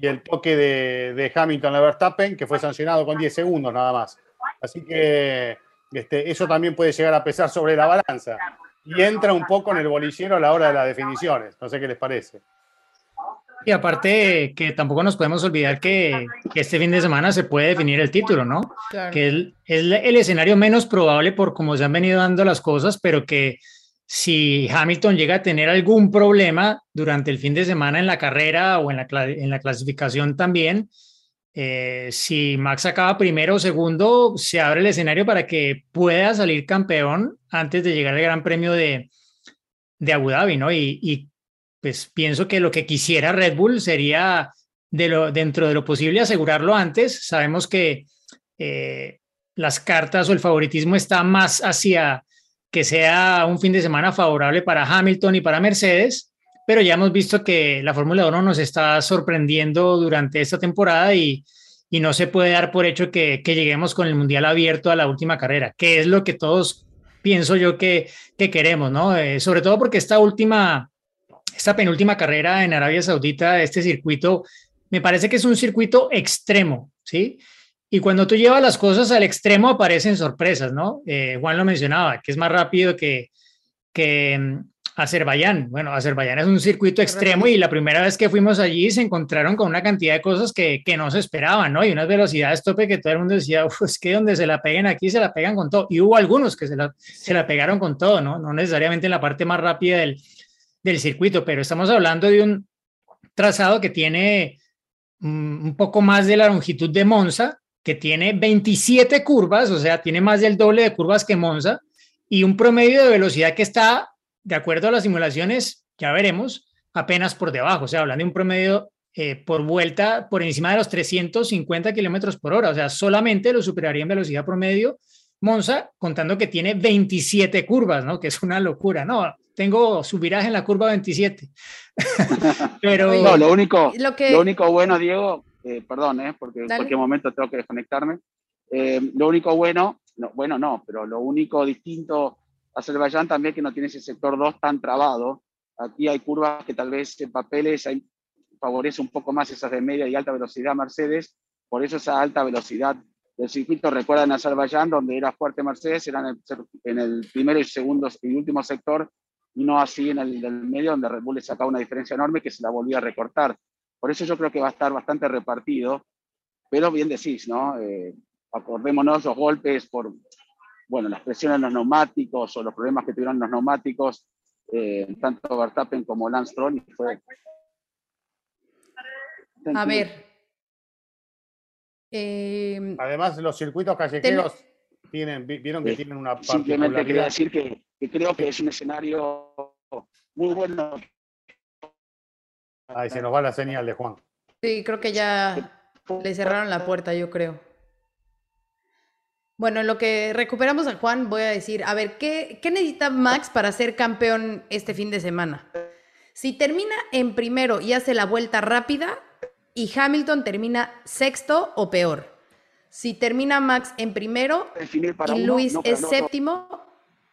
y el toque de, de Hamilton a Verstappen que fue sancionado con 10 segundos nada más. Así que este, eso también puede llegar a pesar sobre la balanza. Y entra un poco en el bolillero a la hora de las definiciones. No sé qué les parece. Y aparte que tampoco nos podemos olvidar que, este fin de semana se puede definir el título, ¿no? Que es, el, el, escenario menos probable por cómo se han venido dando las cosas, pero que si Hamilton llega a tener algún problema durante el fin de semana en la carrera o en la, en la clasificación también, eh, si Max acaba primero o segundo, se abre el escenario para que pueda salir campeón antes de llegar al Gran Premio de, de Abu Dhabi, ¿no? Y, pues pienso que lo que quisiera Red Bull sería de lo, dentro de lo posible asegurarlo antes. Sabemos que eh, las cartas o el favoritismo está más hacia que sea un fin de semana favorable para Hamilton y para Mercedes, pero ya hemos visto que la Fórmula 1 nos está sorprendiendo durante esta temporada y, y no se puede dar por hecho que, lleguemos con el Mundial abierto a la última carrera, que es lo que todos pienso yo que, que queremos, ¿no? Eh, sobre todo porque esta última, esta penúltima carrera en Arabia Saudita, este circuito, me parece que es un circuito extremo, ¿sí? Y cuando tú llevas las cosas al extremo aparecen sorpresas, ¿no? Eh, Juan lo mencionaba, que es más rápido que, que, mm, Azerbaiyán. Bueno, Azerbaiyán es un circuito extremo y la primera vez que fuimos allí se encontraron con una cantidad de cosas que, que no se esperaban, ¿no? Y unas velocidades tope que todo el mundo decía, es que donde se la peguen aquí se la pegan con todo. Y hubo algunos que se la, se la pegaron con todo, ¿no? No necesariamente en la parte más rápida del, del circuito, pero estamos hablando de un trazado que tiene mm, un poco más de la longitud de Monza, que tiene 27 curvas, o sea, tiene más del doble de curvas que Monza, y un promedio de velocidad que está de acuerdo a las simulaciones, ya veremos, apenas por debajo, o sea, hablando de un promedio eh, por vuelta por encima de los 350 kilómetros por hora, o sea, solamente lo superaría en velocidad promedio Monza, contando que tiene 27 curvas, ¿no? Que es una locura, ¿no? Tengo su viraje en la curva 27. Pero. No, lo único, lo, único bueno, Diego, eh, perdón, ¿eh? porque en cualquier momento tengo que desconectarme. Eh, lo único bueno, no, bueno, no, pero lo único distinto Azerbaiyán también que no tiene ese sector 2 tan trabado. Aquí hay curvas que tal vez en papeles hay, favorece un poco más esas de media y alta velocidad Mercedes, por eso esa alta velocidad del circuito, recuerdan Azerbaiyán, donde era fuerte Mercedes, eran en el, primero y segundo y último sector, no así en el del medio, donde Red Bull le sacaba una diferencia enorme que se la volvía a recortar. Por eso yo creo que va a estar bastante repartido, pero bien decís, ¿no? Eh, acordémonos los golpes por bueno, las presiones en los neumáticos o los problemas que tuvieron los neumáticos, eh, tanto Verstappen como Lance Stroll. Fue... A ver. Eh, Además, los circuitos callejeros tienen, vieron que tienen una Simplemente quería decir que, que, creo que es un escenario muy bueno. Ahí se nos va la señal de Juan. Sí, creo que ya le cerraron la puerta, yo creo. Bueno, en lo que recuperamos a Juan, voy a decir, a ver, ¿qué, ¿qué, necesita Max para ser campeón este fin de semana? Si termina en primero y hace la vuelta rápida y Hamilton termina sexto o peor. Si termina Max en primero y Luis es séptimo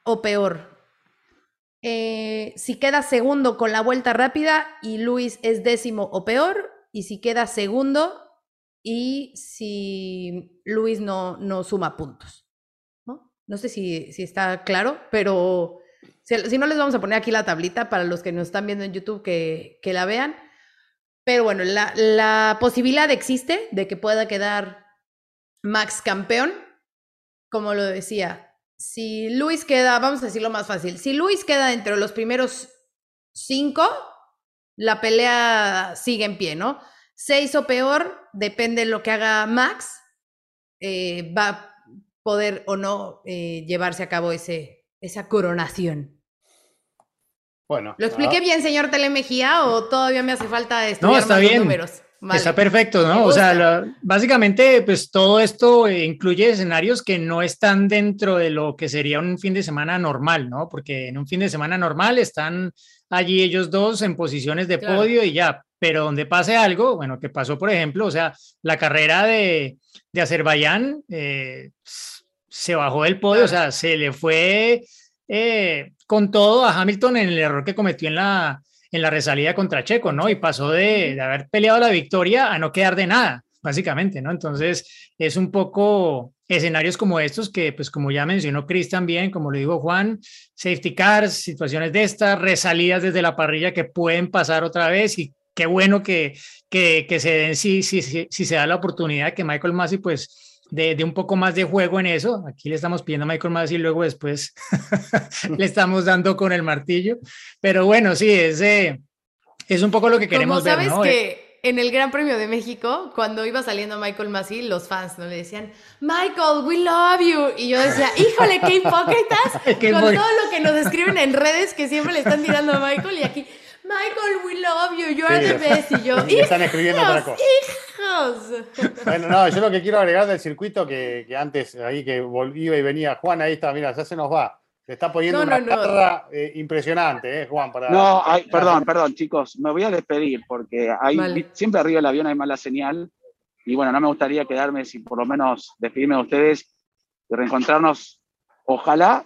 o peor. Eh, si queda segundo con la vuelta rápida y Luis es décimo o peor. Y si queda segundo y si Luis no, no suma puntos. ¿no? no sé si, si está claro, pero si, no les vamos a poner aquí la tablita para los que nos están viendo en YouTube que, que la vean. Pero bueno, la, la posibilidad existe de que pueda quedar Max campeón, como lo decía, si Luis queda, vamos a decirlo más fácil, si Luis queda entre los primeros cinco, la pelea sigue en pie, ¿no? Seis o peor, depende de lo que haga Max, eh, va a poder o no eh, llevarse a cabo ese, esa coronación. Bueno. ¿Lo expliqué bien, señor Telemejía, o todavía me hace falta estudiar no, está bien. números? Está perfecto, ¿no? O sea, básicamente, pues todo esto incluye escenarios que no están dentro de lo que sería un fin de semana normal, ¿no? Porque en un fin de semana normal están allí ellos dos en posiciones de podio y ya, pero donde pase algo, bueno, que pasó, por ejemplo, o sea, la carrera de, de Azerbaiyán eh, se bajó del podio, o sea, se le fue eh, con todo a Hamilton en el error que cometió en la, en la resalida contra Checo, ¿no? Y pasó de, de, haber peleado la victoria a no quedar de nada, básicamente, ¿no? Entonces, es un poco escenarios como estos que, pues como ya mencionó Chris también, como lo dijo Juan, safety cars, situaciones de estas, resalidas desde la parrilla que pueden pasar otra vez y qué bueno que, que, que se den si, si, si, si, se da la oportunidad que Michael Massey pues de, de, un poco más de juego en eso. Aquí le estamos pidiendo a Michael Massey y luego después le estamos dando con el martillo. Pero bueno, sí, es, eh, es un poco lo que queremos Como sabes ver. ¿no? que en el Gran Premio de México, cuando iba saliendo Michael Massey, los fans no le decían, Michael, we love you. Y yo decía, híjole, qué hipócritas con todo lo que nos escriben en redes que siempre le están tirando a Michael y aquí. Michael, we love you, you are the best. Y yo, y están escribiendo otra cosa. hijos. Bueno, no, yo lo que quiero agregar del circuito que, que antes, ahí que volvía y venía, Juan, ahí está, mira, ya se nos va. Se está poniendo No, una no, carga eh, impresionante, ¿eh, Juan? Para, No, ay, perdón, perdón, chicos, me voy a despedir porque hay, Vale. siempre arriba del avión hay mala señal y bueno, no me gustaría quedarme sin por lo menos despedirme de ustedes y reencontrarnos, ojalá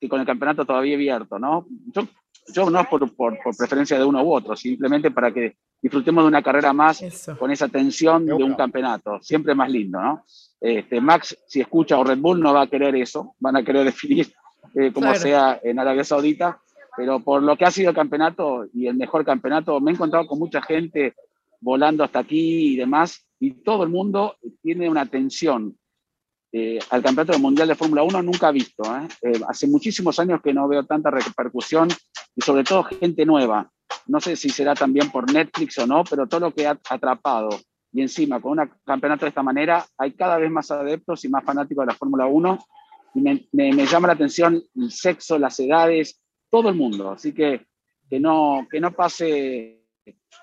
que con el campeonato todavía abierto, ¿no? Yo, yo no es por, por, por preferencia de uno u otro, simplemente para que disfrutemos de una carrera más Eso. con esa tensión de un campeonato, siempre más lindo, ¿no? Este, Max, si escucha o Red Bull, no va a querer eso, van a querer definir eh, como Claro. sea en Arabia Saudita, pero por lo que ha sido el campeonato y el mejor campeonato, me he encontrado con mucha gente volando hasta aquí y demás, y todo el mundo tiene una atención eh, al campeonato mundial de Fórmula 1 nunca visto. ¿eh? Eh, hace muchísimos años que no veo tanta repercusión y sobre todo gente nueva. No sé si será también por Netflix o no, pero todo lo que ha atrapado y encima con un campeonato de esta manera hay cada vez más adeptos y más fanáticos de la Fórmula 1 y me, me- me llama la atención el sexo, las edades, todo el mundo. Así que que no, que no pase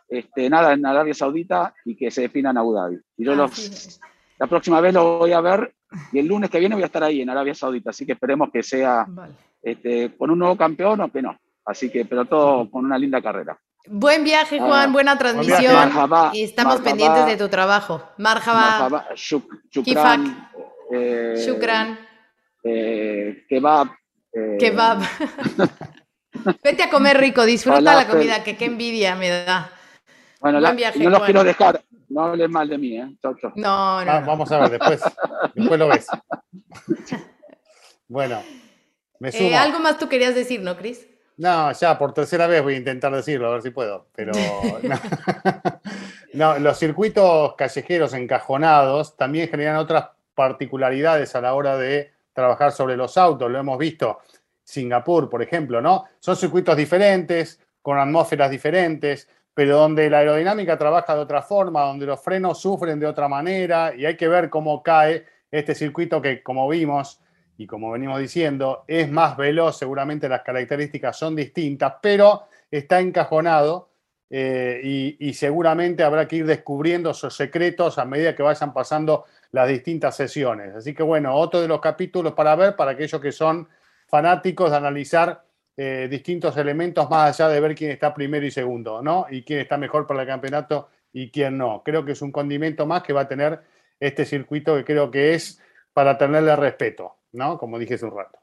este, nada en Arabia Saudita y que se defina en Abu Dhabi. Y yo los, Así es. La próxima vez lo voy a ver y el lunes que viene voy a estar ahí en Arabia Saudita, así que esperemos que sea Vale. este, con un nuevo campeón o que no. Así que, pero todo con una linda carrera. Buen viaje, Juan, Ah, buena transmisión. Marhaba, y estamos pendientes de tu trabajo. Marhaba, shuk- shukran, eh, shukran, eh, kebab. eh, kebab. Vete a comer rico, disfruta la comida, que qué envidia me da. Bueno, Buen la- viaje, no los Juan. quiero dejar, no hablen mal de mí, ¿eh? Chau, chau. No, no, Ah, no. vamos a ver después. Después lo ves. Bueno, me sumo. Eh, algo más tú querías decir, ¿no, Cris? No, ya por tercera vez voy a intentar decirlo, a ver si puedo. Pero no. No, los circuitos callejeros encajonados también generan otras particularidades a la hora de trabajar sobre los autos. Lo hemos visto. Singapur, por ejemplo, ¿no? Son circuitos diferentes, con atmósferas diferentes, pero donde la aerodinámica trabaja de otra forma, donde los frenos sufren de otra manera, y hay que ver cómo cae este circuito que, como vimos y como venimos diciendo, es más veloz, seguramente las características son distintas, pero está encajonado eh, y, seguramente habrá que ir descubriendo esos secretos a medida que vayan pasando las distintas sesiones. Así que bueno, otro de los capítulos para ver para aquellos que son fanáticos de analizar eh, distintos elementos más allá de ver quién está primero y segundo, ¿no? Y quién está mejor para el campeonato y quién no. Creo que es un condimento más que va a tener este circuito que creo que es para tenerle respeto, ¿no? Como dije hace un rato.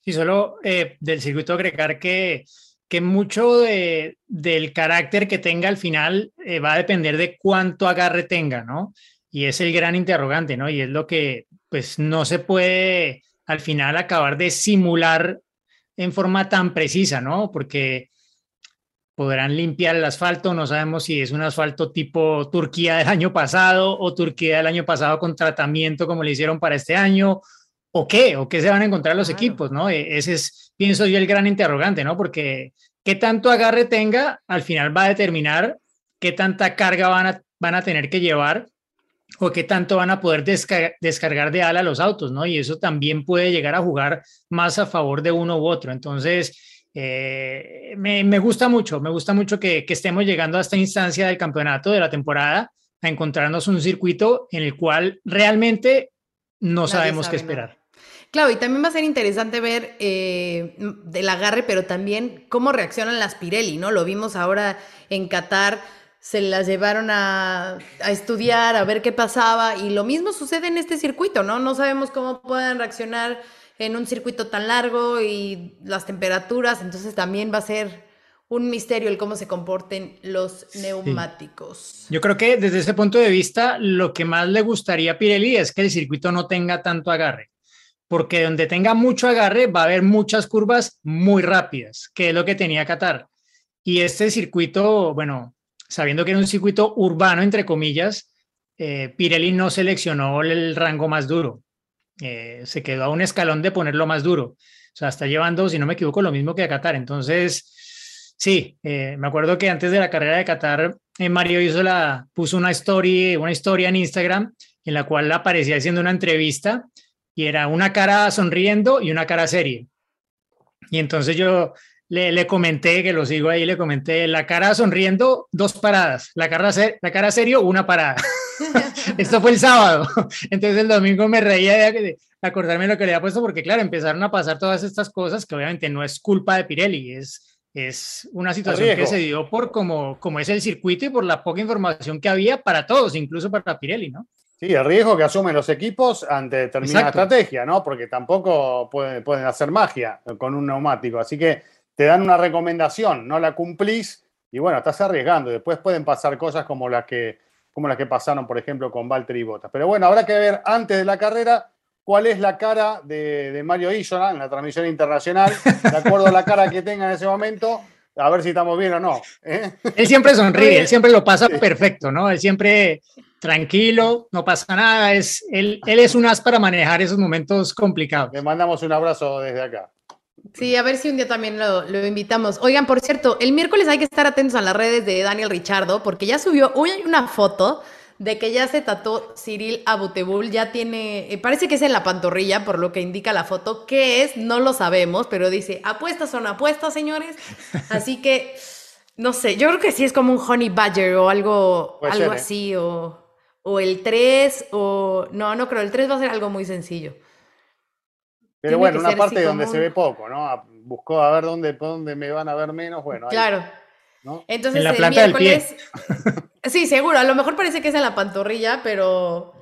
Sí, solo eh, del circuito agregar que, que mucho de, del carácter que tenga al final eh, va a depender de cuánto agarre tenga, ¿no? y es el gran interrogante, ¿no? Y es lo que pues no se puede al final acabar de simular en forma tan precisa, ¿no? Porque podrán limpiar el asfalto, no sabemos si es un asfalto tipo Turquía del año pasado o Turquía del año pasado con tratamiento como le hicieron para este año, o qué, o qué se van a encontrar los equipos, ¿no? E, ese es, pienso yo, el gran interrogante, ¿no? Porque qué tanto agarre tenga, al final va a determinar qué tanta carga van a, van a tener que llevar o qué tanto van a poder descargar de ala los autos, ¿no? Y eso también puede llegar a jugar más a favor de uno u otro. Entonces, eh, me, gusta mucho, me gusta mucho que, estemos llegando a esta instancia del campeonato de la temporada, a encontrarnos un circuito en el cual realmente no sabemos qué esperar. Claro, y también va a ser interesante ver eh, del agarre, pero también cómo reaccionan las Pirelli, ¿no? Lo vimos ahora en Qatar, se las llevaron a, a, estudiar, a ver qué pasaba, y lo mismo sucede en este circuito, ¿no? No sabemos cómo puedan reaccionar en un circuito tan largo y las temperaturas, entonces también va a ser un misterio el cómo se comporten los neumáticos. Yo creo que desde ese punto de vista, lo que más le gustaría a Pirelli es que el circuito no tenga tanto agarre, porque donde tenga mucho agarre va a haber muchas curvas muy rápidas, que es lo que tenía Qatar. Y este circuito, bueno, sabiendo que era un circuito urbano, entre comillas, eh, Pirelli no seleccionó el rango más duro. Eh, se quedó a un escalón de ponerlo más duro. O sea, está llevando, si no me equivoco, lo mismo que a Qatar. Entonces, sí, eh, me acuerdo que antes de la carrera de Qatar, eh, Mario hizo la, puso una story, una historia en Instagram en la cual aparecía haciendo una entrevista y era una cara sonriendo y una cara seria. Y entonces yo le, le, comenté, que lo sigo ahí, le comenté la cara sonriendo, dos paradas, la cara, la cara serio, una parada. Esto fue el sábado. Entonces el domingo me reía de, acordarme de lo que le había puesto porque, claro, empezaron a pasar todas estas cosas que obviamente no es culpa de Pirelli, es, es una situación que se dio por como, como es el circuito y por la poca información que había para todos, incluso para Pirelli, ¿no? Sí, el riesgo que asumen los equipos ante determinada estrategia, ¿no? Porque tampoco pueden, pueden hacer magia con un neumático. Así que te dan una recomendación, no la cumplís y bueno, estás arriesgando. Después pueden pasar cosas como las que como las que pasaron, por ejemplo, con Valtteri Bottas. Pero bueno, habrá que ver antes de la carrera cuál es la cara de, Mario Isola en la transmisión internacional, de acuerdo a la cara que tenga en ese momento, a ver si estamos bien o no. ¿eh? Él siempre sonríe, él siempre lo pasa perfecto, ¿no? Él siempre tranquilo, no pasa nada, es, él, él es un as para manejar esos momentos complicados. Le mandamos un abrazo desde acá. Sí, a ver si un día también lo, invitamos. Oigan, por cierto, el miércoles hay que estar atentos a las redes de Daniel Richardo, porque ya subió hoy hay una foto de que ya se tatuó Cyril Abutebul, ya tiene, eh, parece que es en la pantorrilla, por lo que indica la foto. ¿Qué es? No lo sabemos, pero dice, apuestas son apuestas, señores. Así que, no sé, yo creo que sí es como un Honey Badger o algo, algo ¿eh? así, o, o el 3, o no, no creo, el 3 va a ser algo muy sencillo. Pero bueno, una parte donde se ve poco, ¿no? Buscó a ver dónde, dónde me van a ver menos, bueno. Claro. Entonces, en la planta del pie. sí, seguro, a lo mejor parece que es en la pantorrilla, pero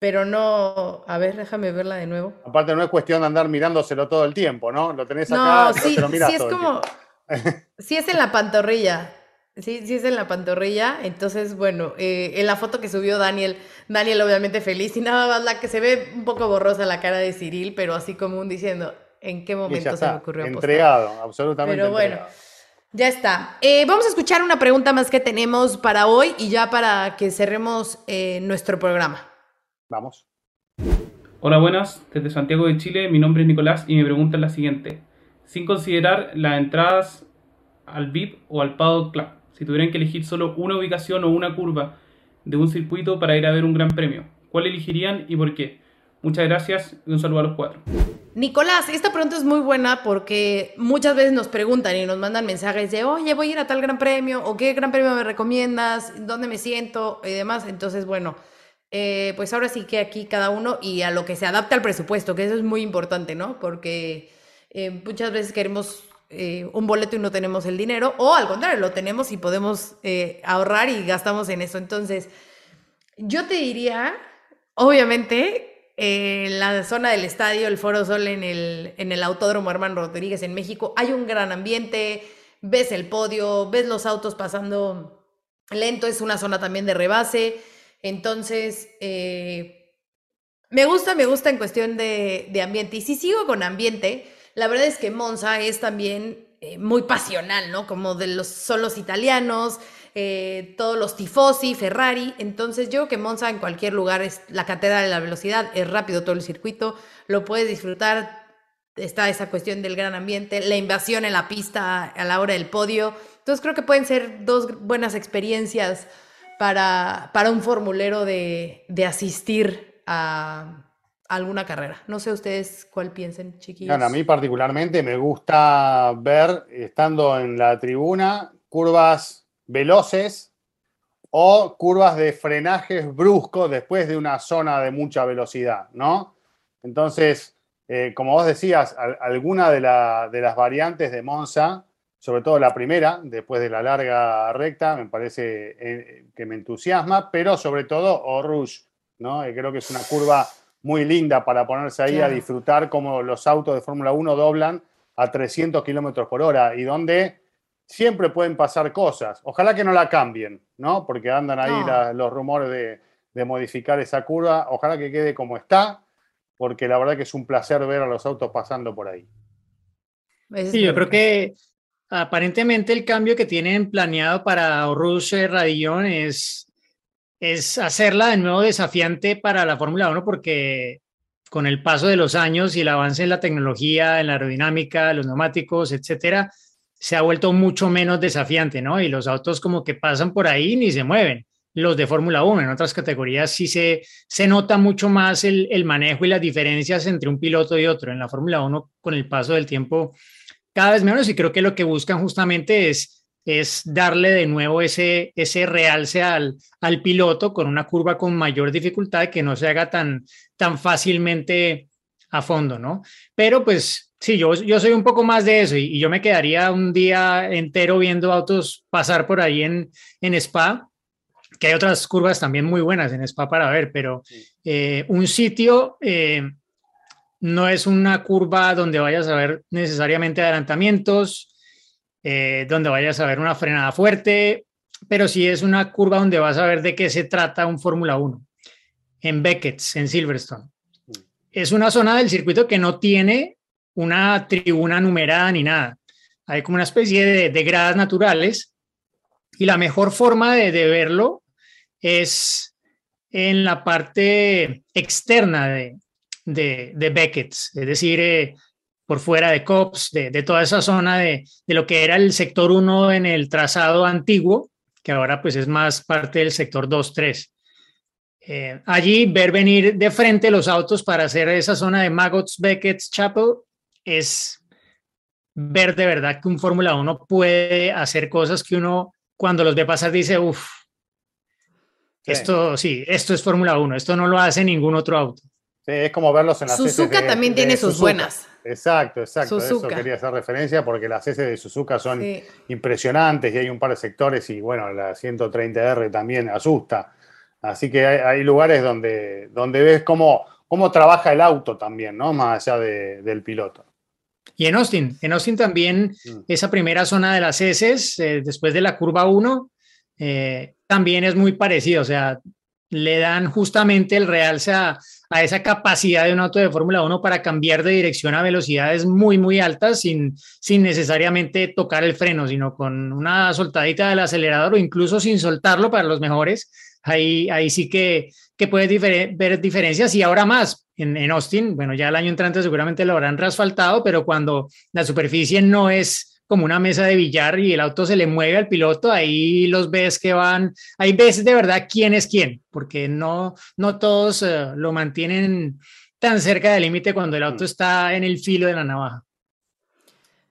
pero no, a ver, déjame verla de nuevo. Aparte no es cuestión de andar mirándoselo todo el tiempo, ¿no? Lo tenés acá, no, sí, lo mirás sí es como, sí es en la pantorrilla. Sí, sí es en la pantorrilla. Entonces, bueno, eh, en la foto que subió Daniel, Daniel obviamente feliz y nada más la que se ve un poco borrosa la cara de Cyril, pero así como un diciendo, ¿en qué momento se me ocurrió Entregado, absolutamente. Pero bueno, ya está. Eh, vamos a escuchar una pregunta más que tenemos para hoy y ya para que cerremos eh, nuestro programa. Vamos. Hola, buenas. Desde Santiago de Chile, mi nombre es Nicolás y mi pregunta es la siguiente. Sin considerar las entradas al VIP o al Paddock Club si tuvieran que elegir solo una ubicación o una curva de un circuito para ir a ver un gran premio, ¿cuál elegirían y por qué? Muchas gracias y un saludo a los cuatro. Nicolás, esta pregunta es muy buena porque muchas veces nos preguntan y nos mandan mensajes de, oye, voy a ir a tal gran premio, o qué gran premio me recomiendas, dónde me siento y demás. Entonces, bueno, eh, pues ahora sí que aquí cada uno y a lo que se adapte al presupuesto, que eso es muy importante, ¿no? Porque eh, muchas veces queremos eh, un boleto y no tenemos el dinero, o al contrario, lo tenemos y podemos eh, ahorrar y gastamos en eso. Entonces, yo te diría, obviamente, eh, la zona del estadio, el Foro Sol en el, en el Autódromo Hermano Rodríguez en México, hay un gran ambiente, ves el podio, ves los autos pasando lento, es una zona también de rebase. Entonces, me gusta, me gusta en cuestión de, de, ambiente. Y si sigo con ambiente, la verdad es que Monza es también eh, muy pasional, ¿no? Como de los, son los italianos, eh, todos los tifosi, Ferrari. Entonces, yo creo que Monza en cualquier lugar es la catedral de la velocidad, es rápido todo el circuito, lo puedes disfrutar. Está esa cuestión del gran ambiente, la invasión en la pista a la hora del podio. Entonces, creo que pueden ser dos buenas experiencias para, para un formulero de, de asistir a, alguna carrera. No sé ustedes cuál piensen, chiquillos. a mí particularmente me gusta ver, estando en la tribuna, curvas veloces o curvas de frenajes bruscos después de una zona de mucha velocidad, ¿no? Entonces, eh, como vos decías, alguna de, las variantes de Monza, sobre todo la primera, después de la larga recta, me parece eh, que me entusiasma, pero sobre todo Orush, ¿no? Eh, creo que es una curva muy linda para ponerse ahí a disfrutar cómo los autos de Fórmula 1 doblan a 300 kilómetros por hora y donde siempre pueden pasar cosas. Ojalá que no la cambien, ¿no? Porque andan ahí los rumores de, modificar esa curva. Ojalá que quede como está, porque la verdad que es un placer ver a los autos pasando por ahí. Sí, yo creo que aparentemente el cambio que tienen planeado para Rush Radillon es, es hacerla de nuevo desafiante para la Fórmula 1 porque con el paso de los años y el avance en la tecnología, en la aerodinámica, los neumáticos, etcétera, se ha vuelto mucho menos desafiante, ¿no? Y los autos como que pasan por ahí ni se mueven. Los de Fórmula 1, en otras categorías sí se, se nota mucho más el, el, manejo y las diferencias entre un piloto y otro. En la Fórmula 1, con el paso del tiempo, cada vez menos, y creo que lo que buscan justamente es, es darle de nuevo ese, ese realce al, al piloto con una curva con mayor dificultad que no se haga tan, tan fácilmente a fondo, ¿no? Pero pues Sí, yo, yo soy un poco más de eso y, yo me quedaría un día entero viendo autos pasar por ahí en, en Spa, que hay otras curvas también muy buenas en Spa para ver, pero eh, un sitio eh, no es una curva donde vayas a ver necesariamente adelantamientos, eh, donde vayas a ver una frenada fuerte, pero sí es una curva donde vas a ver de qué se trata un Fórmula 1 en Beckett, en Silverstone. Mm. Es una zona del circuito que no tiene una tribuna numerada ni nada. Hay como una especie de, gradas naturales y la mejor forma de, verlo es en la parte externa de, de, Beckett, es decir, eh, por fuera de COPS, de, toda esa zona de, lo que era el sector 1 en el trazado antiguo, que ahora pues es más parte del sector 2-3. Eh, allí ver venir de frente los autos para hacer esa zona de Maggots, Beckett, Chapel es ver de verdad que un Fórmula 1 puede hacer cosas que uno cuando los ve pasar dice, uff, esto sí, esto es Fórmula 1, esto no lo hace ningún otro auto. Sí, es como verlos en las Suzuka también tiene sus buenas. Exacto, exacto. Eso quería hacer referencia porque las S de Suzuka son impresionantes y hay un par de sectores y bueno, la 130R también asusta. Así que hay, lugares donde, donde ves cómo, cómo trabaja el auto también, ¿no? Más allá del piloto. Y en Austin, en Austin también mm. esa primera zona de las heces, eh, después de la curva 1, eh, también es muy parecido, o sea, le dan justamente el realce a, a esa capacidad de un auto de Fórmula 1 para cambiar de dirección a velocidades muy, muy altas sin, sin necesariamente tocar el freno, sino con una soltadita del acelerador o incluso sin soltarlo para los mejores. Ahí, ahí sí que, que puedes ver diferencias y ahora más, en, Austin, bueno, ya el año entrante seguramente lo habrán reasfaltado, pero cuando la superficie no es como una mesa de billar y el auto se le mueve al piloto, ahí los ves que van, hay veces de verdad quién es quién, porque no, no todos eh, lo mantienen tan cerca del límite cuando el auto mm. está en el filo de la navaja.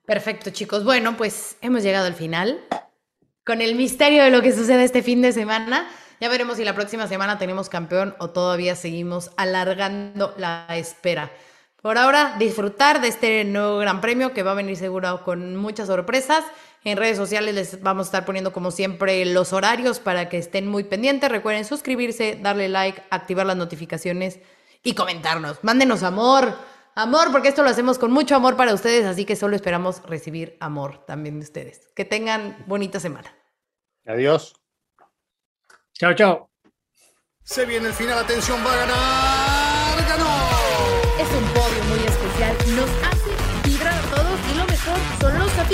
Perfecto, chicos. Bueno, pues hemos llegado al final con el misterio de lo que sucede este fin de semana. Ya veremos si la próxima semana tenemos campeón o todavía seguimos alargando la espera. Por ahora, disfrutar de este nuevo Gran Premio que va a venir seguro con muchas sorpresas. En redes sociales les vamos a estar poniendo como siempre los horarios para que estén muy pendientes. Recuerden suscribirse, darle like, activar las notificaciones y comentarnos. Mándenos amor, amor, porque esto lo hacemos con mucho amor para ustedes, así que solo esperamos recibir amor también de ustedes. Que tengan bonita semana. Adiós. Chao, chao. Se viene el final, atención, va a ganar.